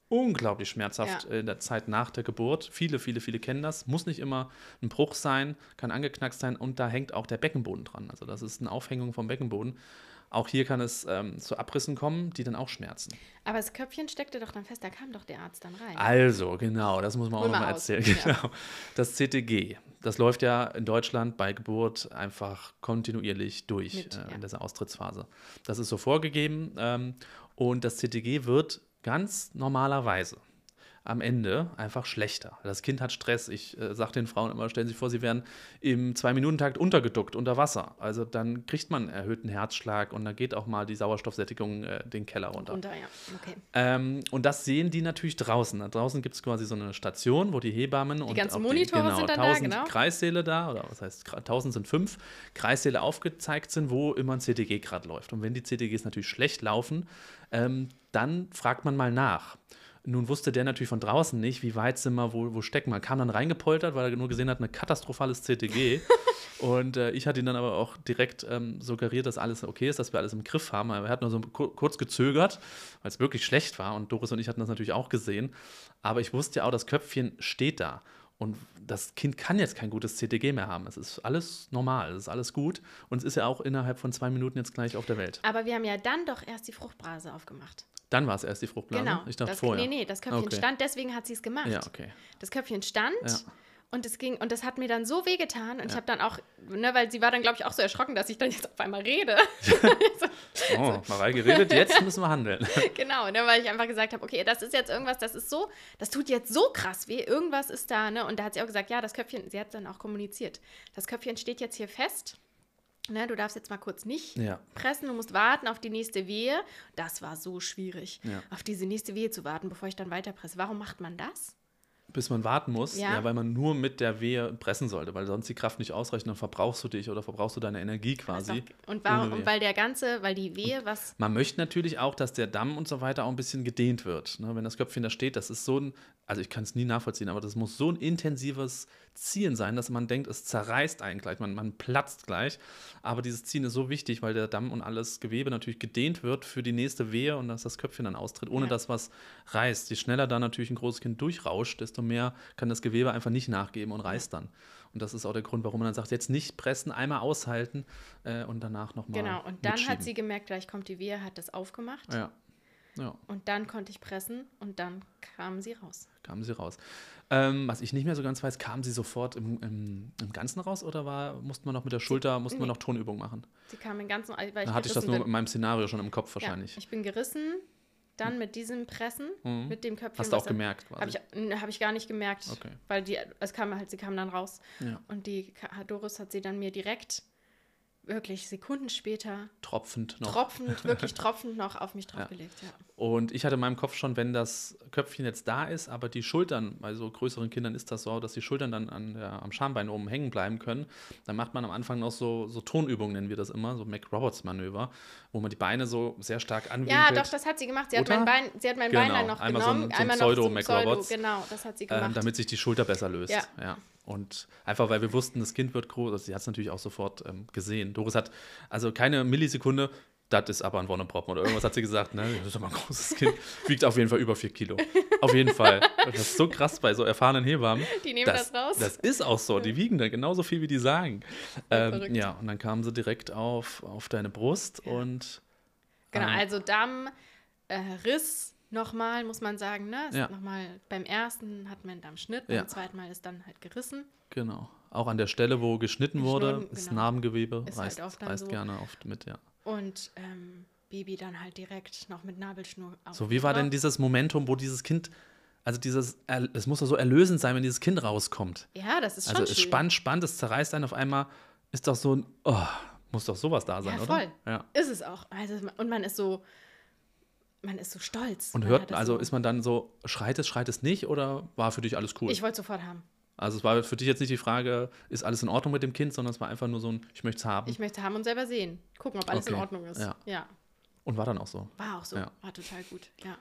unglaublich schmerzhaft Ja. in der Zeit nach der Geburt. Viele, viele, viele kennen das. Muss nicht immer ein Bruch sein, kann angeknackst sein und da hängt auch der Beckenboden dran. Also das ist eine Aufhängung vom Beckenboden. Auch hier kann es ähm, zu Abrissen kommen, die dann auch schmerzen. Aber das Köpfchen steckte doch dann fest, da kam doch der Arzt dann rein. Also, genau, das muss man Hol auch mal nochmal erzählen. ja. Genau. Das CTG, das läuft ja in Deutschland bei Geburt einfach kontinuierlich durch Mit, äh, ja. in dieser Austrittsphase. Das ist so vorgegeben ähm, und das CTG wird ganz normalerweise am Ende einfach schlechter. Das Kind hat Stress. Ich äh, sage den Frauen immer, stellen Sie sich vor, sie werden im Zwei-Minuten-Takt untergeduckt unter Wasser. Also dann kriegt man einen erhöhten Herzschlag und dann geht auch mal die Sauerstoffsättigung äh, den Keller runter. Runter, ja. Okay. Ähm, und das sehen die natürlich draußen. Da draußen gibt es quasi so eine Station, wo die Hebammen und ganzen auch Monitore die, genau, sind dann da, 1000 genau. Kreissäle da, oder was heißt, gra- 1000 sind fünf Kreissäle aufgezeigt sind, wo immer ein CTG gerade läuft. Und wenn die CTGs natürlich schlecht laufen, ähm, dann fragt man mal nach. Nun wusste der natürlich von draußen nicht, wie weit sind wir, wo, wo stecken wir. Kam dann reingepoltert, weil er nur gesehen hat, ein katastrophales CTG. Und äh, ich hatte ihn dann aber auch direkt ähm, suggeriert, dass alles okay ist, dass wir alles im Griff haben. Aber er hat nur so ku- kurz gezögert, weil es wirklich schlecht war. Und Doris und ich hatten das natürlich auch gesehen. Aber ich wusste ja auch, das Köpfchen steht da. Und das Kind kann jetzt kein gutes CTG mehr haben. Es ist alles normal, es ist alles gut. Und es ist ja auch innerhalb von zwei Minuten jetzt gleich auf der Welt. Aber wir haben ja dann doch erst die Fruchtblase aufgemacht. Dann war es erst die Fruchtblase. Genau. Ich dachte das, vorher. Nee, nee, das Köpfchen Okay. stand, deswegen hat sie es gemacht. Ja, okay. Das Köpfchen stand Ja. Und es ging und das hat mir dann so wehgetan und ich Ja. habe dann auch, ne, weil sie war dann glaube ich auch so erschrocken, dass ich dann jetzt auf einmal rede. Oh, Mareike redet, jetzt müssen wir handeln. genau, ne, weil ich einfach gesagt habe, okay, das ist jetzt irgendwas, das ist so, das tut jetzt so krass weh, irgendwas ist da, ne? Und da hat sie auch gesagt, ja, das Köpfchen, sie hat dann auch kommuniziert. Das Köpfchen steht jetzt hier fest. Ne, du darfst jetzt mal kurz nicht Ja. pressen, du musst warten auf die nächste Wehe. Das war so schwierig, Ja. auf diese nächste Wehe zu warten, bevor ich dann weiterpresse. Warum macht man das? Bis man warten muss, Ja. ja. weil man nur mit der Wehe pressen sollte, weil sonst die Kraft nicht ausreicht, dann verbrauchst du dich oder verbrauchst du deine Energie quasi. auch- Und, warum, und weil der ganze, weil die Wehe, was. Man möchte natürlich auch, dass der Damm und so weiter auch ein bisschen gedehnt wird. Ne? Wenn das Köpfchen da steht, das ist so ein, also ich kann es nie nachvollziehen, aber das muss so ein intensives Ziehen sein, dass man denkt, es zerreißt einen gleich, man, man platzt gleich. Aber dieses Ziehen ist so wichtig, weil der Damm und alles Gewebe natürlich gedehnt wird für die nächste Wehe und dass das Köpfchen dann austritt, ohne Ja. dass was reißt. Je schneller da natürlich ein großes Kind durchrauscht, desto mehr kann das Gewebe einfach nicht nachgeben und reißt dann. Und das ist auch der Grund, warum man dann sagt, jetzt nicht pressen, einmal aushalten äh, und danach nochmal. Genau, und dann hat sie gemerkt, gleich kommt die Wehe, hat das aufgemacht. Ja. Ja. Und dann konnte ich pressen und dann kam sie raus. kamen sie raus. Ähm, was ich nicht mehr so ganz weiß, kamen sie sofort im, im, im Ganzen raus oder war, mussten wir noch mit der Schulter, mussten wir nee. noch Tonübungen machen? Sie kam in ganzen, weil ich Da hatte ich das nur bin. in meinem Szenario schon im Kopf wahrscheinlich. Ja, ich bin gerissen, dann mit diesem Pressen, Mhm. mit dem Köpfchen. Hast du auch gemerkt quasi? Habe ich, hab ich gar nicht gemerkt, Okay. weil die, es kam halt, sie kam dann raus. Ja. Und die Doris hat sie dann mir direkt, wirklich Sekunden später, Tropfend noch. tropfend, wirklich tropfend noch auf mich draufgelegt. Ja. Und ich hatte in meinem Kopf schon, wenn das Köpfchen jetzt da ist, aber die Schultern, bei so größeren Kindern ist das so, dass die Schultern dann an der, am Schambein oben hängen bleiben können, dann macht man am Anfang noch so, so Tonübungen, nennen wir das immer, so Mac-Roberts-Manöver, wo man die Beine so sehr stark anwinkelt. Ja, doch, das hat sie gemacht. Sie hat Oder? mein Bein, sie hat mein Genau, Bein dann noch einmal so ein- genommen, so ein einmal ein Pseudo-Mac-Robots. Genau, das hat sie gemacht. ähm, damit sich die Schulter besser löst. Ja. Und einfach, weil wir wussten, das Kind wird groß, also sie hat es natürlich auch sofort ähm, gesehen. Doris hat also keine Millisekunde, das ist aber ein Wonneproppen oder irgendwas hat sie gesagt, ne? Das ist aber ein großes Kind, wiegt auf jeden Fall über vier Kilo. Auf jeden Fall. Das ist so krass bei so erfahrenen Hebammen. Die nehmen das, das raus. Das ist auch so. Die wiegen dann genauso viel, wie die sagen. Ähm, ja, und dann kamen sie direkt auf, auf deine Brust und Genau, ähm, also Damm, äh, Riss nochmal, muss man sagen, ne? Ist Ja. Nochmal beim ersten hat man Dammschnitt, beim Ja. zweiten Mal ist dann halt gerissen. genau. Auch an der Stelle, wo geschnitten wurde, Geschnitten, das genau. Narbengewebe Ist halt reißt, dann reißt so. gerne oft mit, ja. Und ähm, Baby dann halt direkt noch mit Nabelschnur auf. So, wie war denn dieses Momentum, wo dieses Kind, also dieses, es muss doch so erlösend sein, wenn dieses Kind rauskommt. Ja, das ist schon Also es ist spannend, spannend, es zerreißt einen auf einmal, ist doch so ein, oh, muss doch sowas da sein, Ja, oder? voll. Ja. Ist es auch. Also, und man ist so, man ist so stolz. Und Man hört, also so, ist man dann so, schreit es, schreit es nicht oder war für dich alles cool? Ich wollte sofort haben. also es war für dich jetzt nicht die Frage, ist alles in Ordnung mit dem Kind, sondern es war einfach nur so ein, ich möchte es haben. Ich möchte haben und selber sehen. Gucken, ob alles in Okay. Ordnung ist. Ja. ja. Und war dann auch so. War auch so. Ja. War total gut. Ja.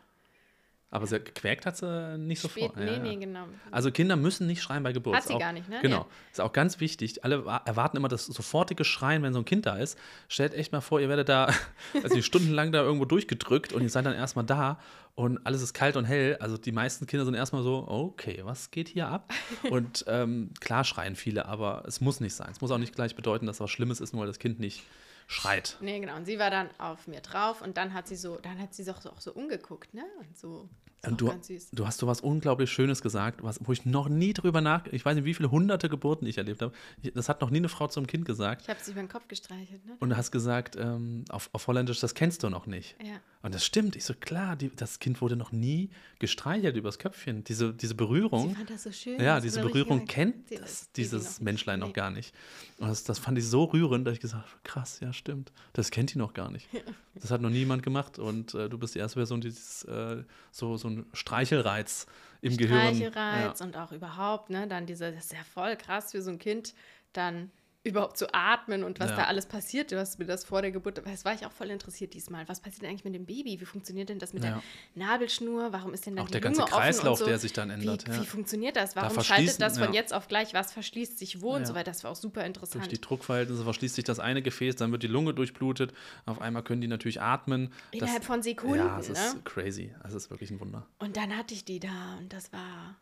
Aber sehr gequäkt hat sie nicht Spät, sofort. nee, Ja, nee, genau. Also Kinder müssen nicht schreien bei Geburt. Hat sie Ist auch, gar nicht, ne? Genau. Ja. Ist auch ganz wichtig. Alle wa- erwarten immer das sofortige Schreien, wenn so ein Kind da ist. Stellt echt mal vor, ihr werdet da also stundenlang da irgendwo durchgedrückt und ihr seid dann erstmal da und alles ist kalt und hell. Also die meisten Kinder sind erstmal so, okay, was geht hier ab? Und ähm, klar schreien viele, aber es muss nicht sein. Es muss auch nicht gleich bedeuten, dass was Schlimmes ist, nur weil das Kind nicht schreit. Nee, genau. Und sie war dann auf mir drauf und dann hat sie so, dann hat sie sich auch so, auch so umgeguckt, ne? Und so. Und du, du hast so was unglaublich Schönes gesagt, was, wo ich noch nie drüber nach, ich weiß nicht, wie viele hunderte Geburten ich erlebt habe. Ich, das hat noch nie eine Frau zum Kind gesagt. Ich habe sie über den Kopf gestreichelt, ne? Und du hast gesagt, ähm, auf, auf Holländisch, das kennst du noch nicht. Ja. Und das stimmt. Ich so, klar, die, das Kind wurde noch nie gestreichelt übers Köpfchen. Diese, diese Berührung. Sie fand das so schön. Ja, dass diese sie noch Berührung kennt sie- das, das dieses noch nicht. Menschlein noch Nee. gar nicht. Und das, das fand ich so rührend, dass ich gesagt habe, krass, ja, stimmt. Das kennt die noch gar nicht. Das hat noch niemand gemacht. Und äh, du bist die erste Person, die dieses, äh, so, so ein Streichelreiz im Gehirn. Streichelreiz und auch überhaupt, ne? Dann diese, das ist ja voll krass für so ein Kind, dann überhaupt zu atmen und was Ja. da alles passiert. Du hast mir das vor der Geburt, das war ich auch voll interessiert diesmal. Was passiert denn eigentlich mit dem Baby? Wie funktioniert denn das mit Ja. der Nabelschnur? Warum ist denn dann Auch die der Lunge ganze offen Kreislauf, so? der sich dann ändert, Wie, ja. wie funktioniert das? Warum verschließen, schaltet das von jetzt auf gleich? Was verschließt sich wo und so weiter? Das war auch super Durch interessant. die Druckverhältnisse verschließt sich das eine Gefäß, dann wird die Lunge durchblutet. Auf einmal können die natürlich atmen. Das- Innerhalb von Sekunden, Ja, es ne? ist crazy. Es ist wirklich ein Wunder. Und dann hatte ich die da und das war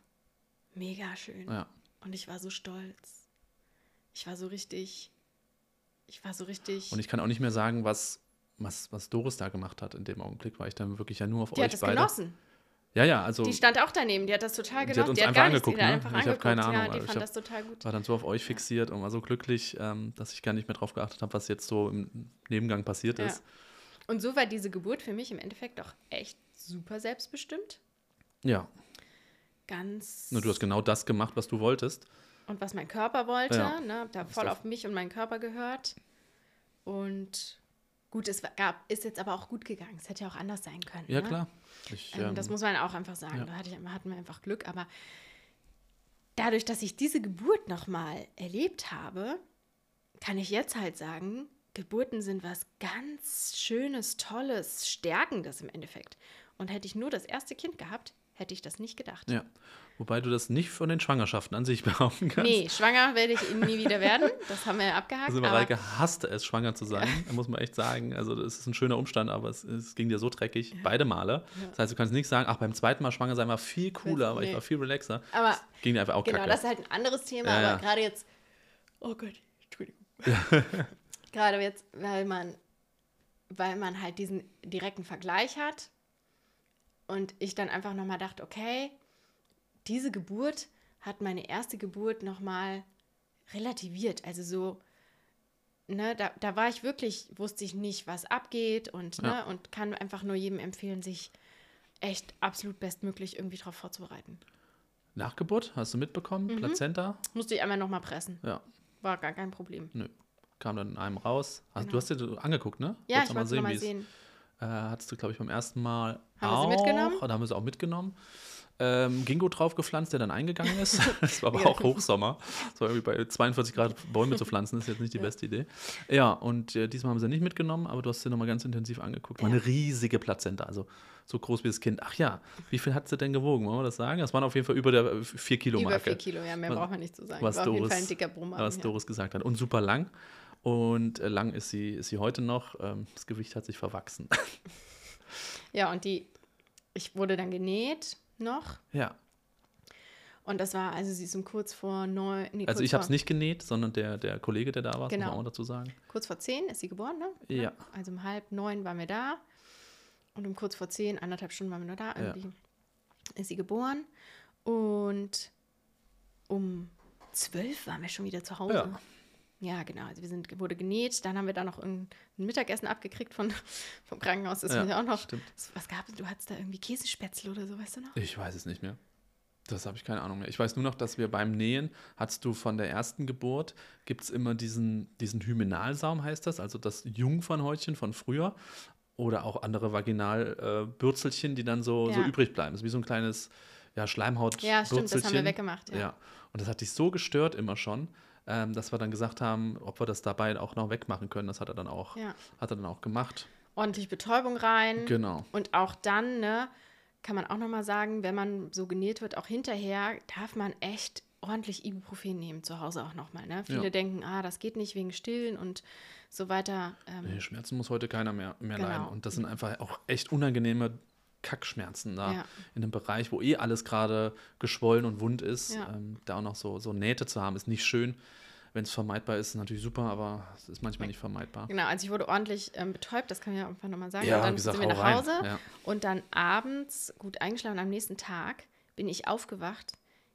mega schön. Ja. Und ich war so stolz. Ich war so richtig. Ich war so richtig. Und ich kann auch nicht mehr sagen, was, was, was Doris da gemacht hat in dem Augenblick, weil ich dann wirklich ja nur auf die euch hat das beide. genossen. Ja, ja, also Die stand auch daneben. Die hat das total Die hat genossen. uns Die hat, einfach nichts, angeguckt, die hat ne? einfach Ich hab angeguckt. keine Ja, Ahnung, die aber ich fand hab- das total gut. war dann so auf euch fixiert und war so glücklich, ähm, dass ich gar nicht mehr drauf geachtet habe, was jetzt so im Nebengang passiert Ja. ist. Und so war diese Geburt für mich im Endeffekt auch echt super selbstbestimmt. Ja, Ganz. nur du hast genau das gemacht, was du wolltest. Und was mein Körper wollte. Ja. Ne, da voll auf mich und meinen Körper gehört. Und gut, es gab, ist jetzt aber auch gut gegangen. Es hätte ja auch anders sein können. Ja, ne? klar. Ich, Ähm, ähm, das muss man auch einfach sagen. ja. Da hatte ich, hatten wir einfach Glück. Aber dadurch, dass ich diese Geburt nochmal erlebt habe, kann ich jetzt halt sagen, Geburten sind was ganz Schönes, Tolles, Stärkendes im Endeffekt. Und hätte ich nur das erste Kind gehabt, hätte ich das nicht gedacht. Ja. Wobei du das nicht von den Schwangerschaften an sich behaupten kannst. Nee, schwanger werde ich nie wieder werden. Das haben wir ja abgehakt. Also Mareike hasste es, schwanger zu sein, ja. muss man echt sagen. Also das ist ein schöner Umstand, aber es, es ging dir so dreckig, ja. beide Male. Ja. Das heißt, du kannst nicht sagen, ach, beim zweiten Mal schwanger sein war viel cooler, weil nee. ich war viel relaxer. Aber das ging dir einfach auch Genau, kacke. das ist halt ein anderes Thema, aber gerade jetzt, oh Gott, Entschuldigung. gerade jetzt, weil man, weil man halt diesen direkten Vergleich hat und ich dann einfach nochmal dachte, okay, diese Geburt hat meine erste Geburt nochmal relativiert. Also so, ne, da, da war ich wirklich, wusste ich nicht, was abgeht und, ne, ja. und kann einfach nur jedem empfehlen, sich echt absolut bestmöglich irgendwie darauf vorzubereiten. Nachgeburt, hast du mitbekommen? Mhm. Plazenta? Musste ich einmal nochmal pressen. Ja. War gar kein Problem. Nö. Kam dann in einem raus. Also, genau. Du hast dir angeguckt, ne? Ja, Wolltest ich wollte mal sehen. sehen. Äh, hattest du, glaube ich, beim ersten Mal haben auch. Wir sie mitgenommen? Oder haben wir sie auch mitgenommen ähm, Gingo draufgepflanzt, der dann eingegangen ist. Das war aber ja. auch Hochsommer. Das war irgendwie bei 42 Grad Bäume zu pflanzen, ist jetzt nicht die ja. beste Idee. Ja, und äh, diesmal haben sie nicht mitgenommen, aber du hast sie nochmal ganz intensiv angeguckt. War ja. eine riesige Plazenta, also so groß wie das Kind. Ach ja, wie viel hat sie denn gewogen? Wollen wir das sagen? Das waren auf jeden Fall über der 4 Kilo Marke. Über 4 Kilo, ja, mehr was, braucht man nicht zu sagen. Was war Doris, auf jeden Fall ein dicker Brummer. Was Doris gesagt hat. Und super lang. Und äh, lang ist sie, ist sie heute noch. Ähm, das Gewicht hat sich verwachsen. Ja, und die, ich wurde dann genäht noch. Ja. Und das war, also sie ist um kurz vor neun. Nee, also ich habe es nicht genäht, sondern der, der Kollege, der da war, genau. muss man auch dazu sagen. Kurz vor zehn ist sie geboren, ne? Ja. Also um halb neun waren wir da. Und um kurz vor zehn, anderthalb Stunden waren wir nur da. Irgendwie ja. ist sie geboren. Und um zwölf waren wir schon wieder zu Hause. Ja. Ja, genau. Also wir sind, wurde genäht, dann haben wir da noch ein, Mittagessen abgekriegt von, vom Krankenhaus. Das ja, auch noch. Stimmt. Was gab es? Du hattest da irgendwie Käsespätzle oder so, weißt du noch? Ich weiß es nicht mehr. Das habe ich keine Ahnung mehr. Ich weiß nur noch, dass wir beim Nähen, hattest du von der ersten Geburt, gibt es immer diesen, diesen Hymenalsaum, heißt das, also das Jungfernhäutchen von früher oder auch andere Vaginalbürzelchen, äh, die dann so, ja. so übrig bleiben. Das ist wie so ein kleines ja, Schleimhaut. Ja, stimmt, das haben wir weggemacht. Ja. ja. Und das hat dich so gestört immer schon, ähm, dass wir dann gesagt haben, ob wir das dabei auch noch wegmachen können. Das hat er dann auch, ja. hat er dann auch gemacht. Ordentlich Betäubung rein. Genau. Und auch dann, ne, kann man auch nochmal sagen, wenn man so genäht wird, auch hinterher darf man echt ordentlich Ibuprofen nehmen, zu Hause auch nochmal. Ne? Viele ja. denken, ah, das geht nicht wegen Stillen und so weiter. Ähm, nee, Schmerzen muss heute keiner mehr, mehr genau. leiden. Und das sind einfach auch echt unangenehme Kackschmerzen da ja. in einem Bereich, wo eh alles gerade geschwollen und wund ist. Ja. Ähm, da auch noch so, so Nähte zu haben, ist nicht schön. Wenn es vermeidbar ist, ist natürlich super, aber es ist manchmal nicht vermeidbar. Genau, also ich wurde ordentlich ähm, betäubt, das kann ich ja einfach nochmal sagen. Ja, und dann gesagt, sind wir nach Hause ja. und dann abends gut eingeschlafen. Am nächsten Tag bin ich aufgewacht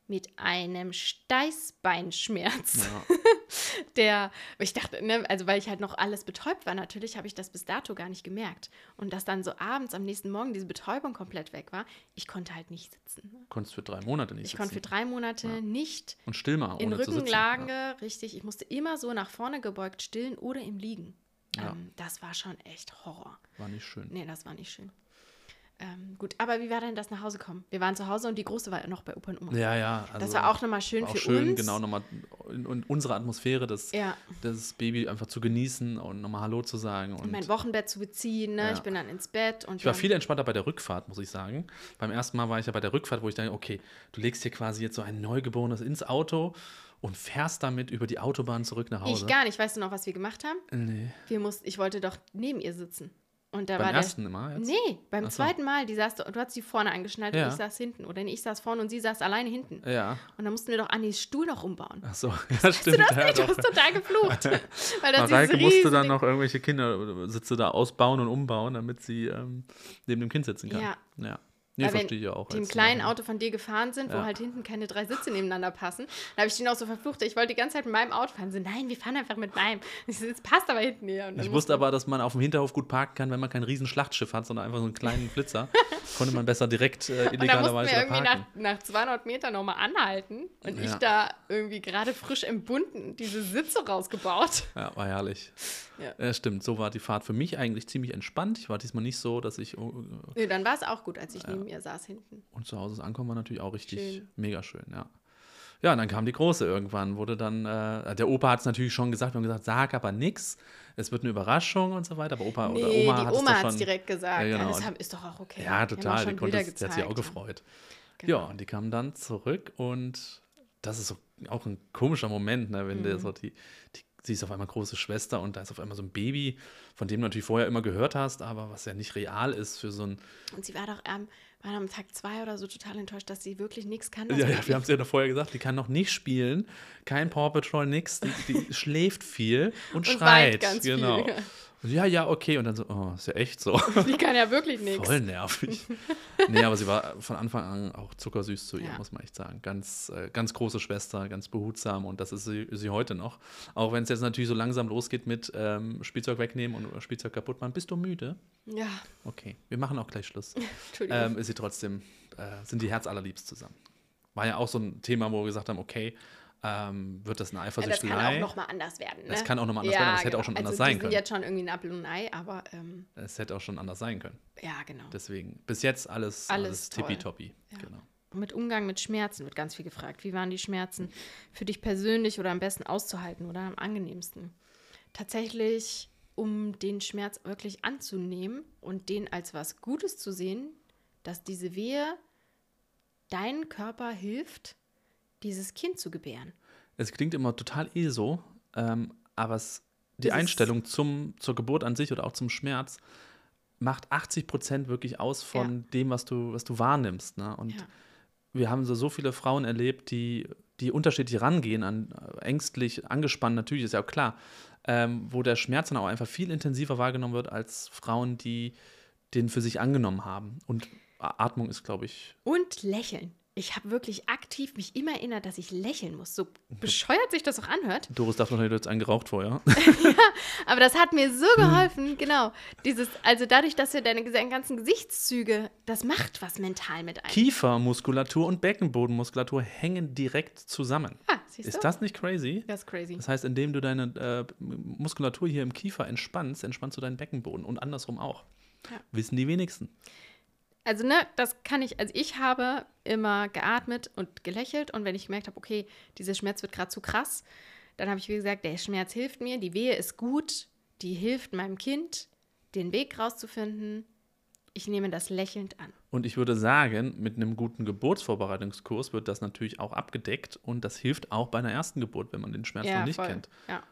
mit einem Steißbeinschmerz. Ja. der, ich dachte, ne, also weil ich halt noch alles betäubt war, natürlich habe ich das bis dato gar nicht gemerkt. Und dass dann so abends am nächsten Morgen diese Betäubung komplett weg war, ich konnte halt nicht sitzen. Ne? Konntest für drei Monate nicht ich sitzen? Ich konnte für drei Monate ja. nicht. Und still mal, ohne in Rückenlage, ja. richtig. Ich musste immer so nach vorne gebeugt stillen oder im Liegen. Ähm, das war schon echt Horror. War nicht schön. Nee, das war nicht schön. Ähm, gut, aber wie war denn das nach Hause kommen? Wir waren zu Hause und die Große war noch bei Opa und Oma. Ja, ja. Also das war auch nochmal schön auch für schön, uns. genau, nochmal in, in unsere Atmosphäre, das, ja. das Baby einfach zu genießen und nochmal Hallo zu sagen. Und, und mein Wochenbett zu beziehen, ne? Ja. Ich bin dann ins Bett. und Ich war viel entspannter bei der Rückfahrt, muss ich sagen. Beim ersten Mal war ich ja bei der Rückfahrt, wo ich dachte, okay, du legst hier quasi jetzt so ein Neugeborenes ins Auto und fährst damit über die Autobahn zurück nach Hause. Ich gar nicht. Weißt du noch, was wir gemacht haben? Nee. Wir mussten, ich wollte doch neben ihr sitzen. Und da beim war ersten der, Mal jetzt? Nee, beim so. zweiten Mal, die saß, du hast sie vorne angeschnallt ja. und ich saß hinten. Oder ich saß vorne und sie saß alleine hinten. Ja. Und dann mussten wir doch Annis Stuhl noch umbauen. Ach so, ja, stimmt. Du, das ja, nicht? du hast total geflucht. Weil das Mareike musste dann noch irgendwelche Kindersitze da ausbauen und umbauen, damit sie ähm, neben dem Kind sitzen kann. Ja. ja. Nee, Weil verstehe ich auch. Die im kleinen Auto von dir gefahren sind, ja. wo halt hinten keine drei Sitze nebeneinander passen. Da habe ich den auch so verflucht. Ich wollte die ganze Zeit mit meinem Auto fahren. So, nein, wir fahren einfach mit meinem. Das passt aber hinten hier. Ich wusste aber, dass man auf dem Hinterhof gut parken kann, wenn man kein riesen Schlachtschiff hat, sondern einfach so einen kleinen Flitzer. Konnte man besser direkt äh, illegalerweise Und da mussten wir irgendwie nach, nach 200 Metern nochmal anhalten. Und ja. ich da irgendwie gerade frisch im Bunten diese Sitze rausgebaut. Ja, war herrlich. Ja. ja. stimmt. So war die Fahrt für mich eigentlich ziemlich entspannt. Ich war diesmal nicht so, dass ich. Uh, nee, dann war es auch gut, als ich neben ihr saß hinten. Und zu Hause ankommen war natürlich auch richtig schön. mega schön, ja. Ja, und dann kam die Große irgendwann, wurde dann, äh, der Opa hat es natürlich schon gesagt, wir haben gesagt, sag aber nichts, es wird eine Überraschung und so weiter, aber Opa Nee, oder Oma die hat es Oma doch hat es schon, direkt gesagt. Ja, Ja, genau. das hab- ist doch auch okay. ja, total, die, konnte, die hat sich auch gezeigt. gefreut. Genau. Ja, und die kamen dann zurück und das ist so auch ein komischer Moment, ne, wenn der Mhm. so die, die, sie ist auf einmal große Schwester und da ist auf einmal so ein Baby, von dem du natürlich vorher immer gehört hast, aber was ja nicht real ist für so ein, Und sie war doch ähm, war am Tag zwei oder so total enttäuscht, dass sie wirklich nichts kann. ja, ja, wir haben es ja noch vorher gesagt, die kann noch nicht spielen, kein Paw Patrol, nix, die, die schläft viel und, und schreit. genau. viel. Ja, ja, okay. Und dann so, oh, ist ja echt so. Die kann ja wirklich nichts. Voll nervig. nee, aber sie war von Anfang an auch zuckersüß zu ihr, Ja. muss man echt sagen. Ganz, äh, ganz große Schwester, ganz behutsam und das ist sie, sie heute noch. Auch wenn es jetzt natürlich so langsam losgeht mit ähm, Spielzeug wegnehmen und Spielzeug kaputt machen. Bist du müde? Ja, Okay, wir machen auch gleich Schluss. Entschuldigung. ähm, ist sie trotzdem, äh, sind die Herzallerliebst zusammen. War ja auch so ein Thema, wo wir gesagt haben, okay, ähm, wird das eine ja, das Eifersüchtelei? kann auch nochmal anders werden. Ne? Das kann auch noch mal anders werden, aber es hätte auch schon anders also sein können. sind jetzt schon irgendwie ein Apfel und ein Ei, aber ähm, Es hätte auch schon anders sein können. ja, genau. Deswegen, bis jetzt alles, Alles alles, tippitoppi. Ja. Genau. Mit Umgang mit Schmerzen wird ganz viel gefragt. Wie waren die Schmerzen für dich persönlich oder am besten auszuhalten oder am angenehmsten? Tatsächlich, um den Schmerz wirklich anzunehmen und den als was Gutes zu sehen, dass diese Wehe deinen Körper hilft, dieses Kind zu gebären. Es klingt immer total eh so, ähm, aber es, die Das Einstellung zum, zur Geburt an sich oder auch zum Schmerz macht 80 Prozent wirklich aus von dem, was du, was du wahrnimmst. Ne? Und Ja. wir haben so, so viele Frauen erlebt, die, die unterschiedlich rangehen, an, äh, ängstlich, angespannt, natürlich ist ja auch klar, ähm, wo der Schmerz dann auch einfach viel intensiver wahrgenommen wird als Frauen, die den für sich angenommen haben. Und Atmung ist, glaube ich, Und lächeln. Ich habe wirklich aktiv mich immer erinnert, dass ich lächeln muss. So bescheuert sich das auch anhört. Doris dachte wahrscheinlich, du hättest einen geraucht vorher. Aber das hat mir so geholfen, genau. Dieses, also dadurch, dass wir deine ganzen Gesichtszüge, das macht was mental mit einem. Kiefermuskulatur und Beckenbodenmuskulatur hängen direkt zusammen. Ah, siehst Ist du? das nicht crazy? Das ist crazy. Das heißt, indem du deine äh, Muskulatur hier im Kiefer entspannst, entspannst du deinen Beckenboden und andersrum auch. Ja. Wissen die wenigsten. Also, ne, das kann ich, also ich habe immer geatmet und gelächelt und wenn ich gemerkt habe, okay, dieser Schmerz wird gerade zu krass, dann habe ich, wie gesagt, der Schmerz hilft mir, die Wehe ist gut, die hilft meinem Kind, den Weg rauszufinden. Ich nehme das lächelnd an. Und ich würde sagen, mit einem guten Geburtsvorbereitungskurs wird das natürlich auch abgedeckt und das hilft auch bei einer ersten Geburt, wenn man den Schmerz noch nicht voll. kennt. Ja.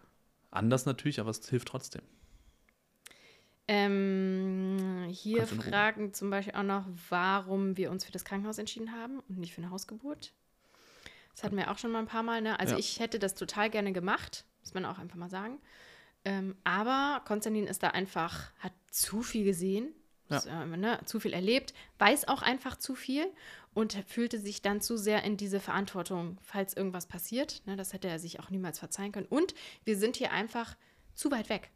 Anders natürlich, aber es hilft trotzdem. Ähm, hier fragen zum Beispiel auch noch, warum wir uns für das Krankenhaus entschieden haben und nicht für eine Hausgeburt. Das hatten wir auch schon mal ein paar Mal. Ne? Also Ja. ich hätte das total gerne gemacht, muss man auch einfach mal sagen. Ähm, aber Konstantin ist da einfach, hat zu viel gesehen, Ja. ist, äh, ne, zu viel erlebt, weiß auch einfach zu viel und fühlte sich dann zu sehr in diese Verantwortung, falls irgendwas passiert. Ne? Das hätte er sich auch niemals verzeihen können. Und wir sind hier einfach zu weit weg.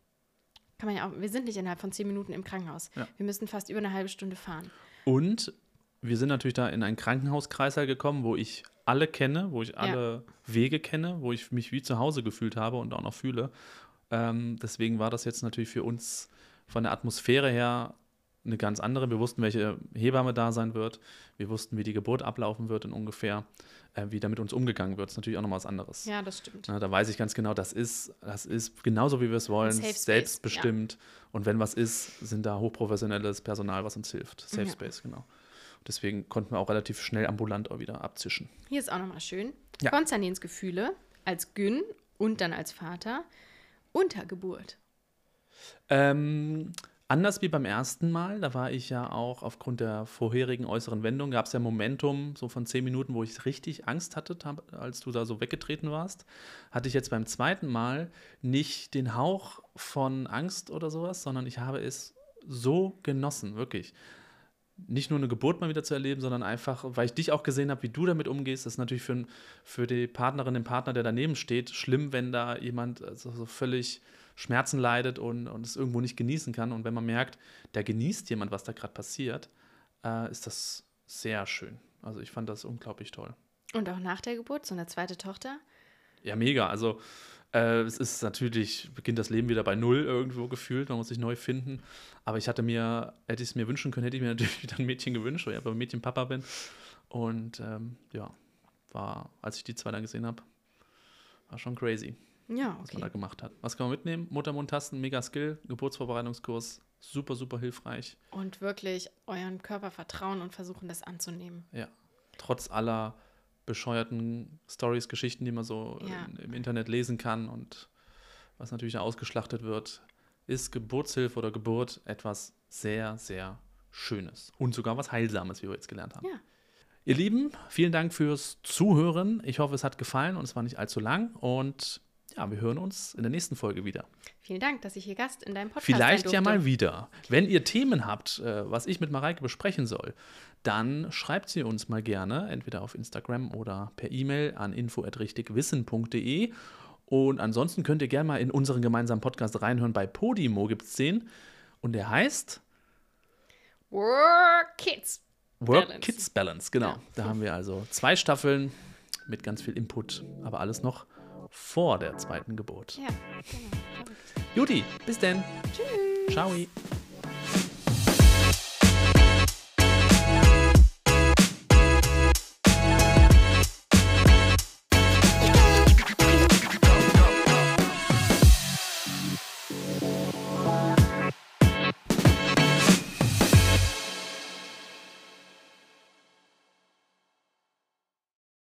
Kann man ja auch, wir sind nicht innerhalb von zehn Minuten im Krankenhaus. Ja. Wir müssen fast über eine halbe Stunde fahren. Und wir sind natürlich da in einen Krankenhauskreislauf gekommen, wo ich alle kenne, wo ich alle Wege kenne, wo ich mich wie zu Hause gefühlt habe und auch noch fühle. Ähm, deswegen war das jetzt natürlich für uns von der Atmosphäre her eine ganz andere. Wir wussten, welche Hebamme da sein wird. Wir wussten, wie die Geburt ablaufen wird in ungefähr, äh, wie da mit uns umgegangen wird. Das ist natürlich auch nochmal was anderes. Ja, das stimmt. Na, da weiß ich ganz genau, das ist, das ist genauso, wie wir es wollen, selbstbestimmt. Und wenn was ist, sind da hochprofessionelles Personal, was uns hilft. Safe Ja. Space, genau. Deswegen konnten wir auch relativ schnell ambulant auch wieder abzischen. Hier ist auch nochmal schön. Ja. Konstantins Gefühle als Gün und dann als Vater. Untergeburt. Ähm, anders wie beim ersten Mal, da war ich ja auch aufgrund der vorherigen äußeren Wendung, gab es ja Momentum so von zehn Minuten, wo ich richtig Angst hatte, als du da so weggetreten warst. Hatte ich jetzt beim zweiten Mal nicht den Hauch von Angst oder sowas, sondern ich habe es so genossen, wirklich. Nicht nur eine Geburt mal wieder zu erleben, sondern einfach, weil ich dich auch gesehen habe, wie du damit umgehst. Das ist natürlich für, für die Partnerin, den Partner, der daneben steht, schlimm, wenn da jemand also so völlig Schmerzen leidet und, und es irgendwo nicht genießen kann. Und wenn man merkt, da genießt jemand, was da gerade passiert, äh, ist das sehr schön. Also ich fand das unglaublich toll. Und auch nach der Geburt, so eine zweite Tochter. Ja, mega. Also äh, es ist natürlich, beginnt das Leben wieder bei Null irgendwo gefühlt. Man muss sich neu finden. Aber ich hatte mir, hätte ich es mir wünschen können, hätte ich mir natürlich wieder ein Mädchen gewünscht, weil ich aber Mädchenpapa bin. Und ähm, ja, war, als ich die zwei dann gesehen habe, war schon crazy, Ja, was man okay. da gemacht hat. Was kann man mitnehmen? Muttermund-Tasten, mega Skill, Geburtsvorbereitungskurs, super, super hilfreich. Und wirklich euren Körper vertrauen und versuchen, das anzunehmen. Ja. Trotz aller bescheuerten Stories, Geschichten, die man so Ja. in, im Internet lesen kann und was natürlich ausgeschlachtet wird, ist Geburtshilfe oder Geburt etwas sehr, sehr Schönes und sogar was Heilsames, wie wir jetzt gelernt haben. Ja. Ihr Lieben, vielen Dank fürs Zuhören. Ich hoffe, es hat gefallen und es war nicht allzu lang. Und ja, wir hören uns in der nächsten Folge wieder. Vielen Dank, dass ich hier Gast in deinem Podcast Vielleicht sein ja mal wieder. Wenn ihr Themen habt, äh, was ich mit Mareike besprechen soll, dann schreibt sie uns mal gerne, entweder auf Instagram oder per E-Mail an info@richtigwissen.de. Und ansonsten könnt ihr gerne mal in unseren gemeinsamen Podcast reinhören. Bei Podimo gibt es den. Und der heißt Work Kids. Work Balance. Kids Balance. Genau. Ja. Da haben wir also zwei Staffeln mit ganz viel Input, aber alles noch vor der zweiten Geburt. Ja, genau. Juti, bis denn. Tschüss. Ciao.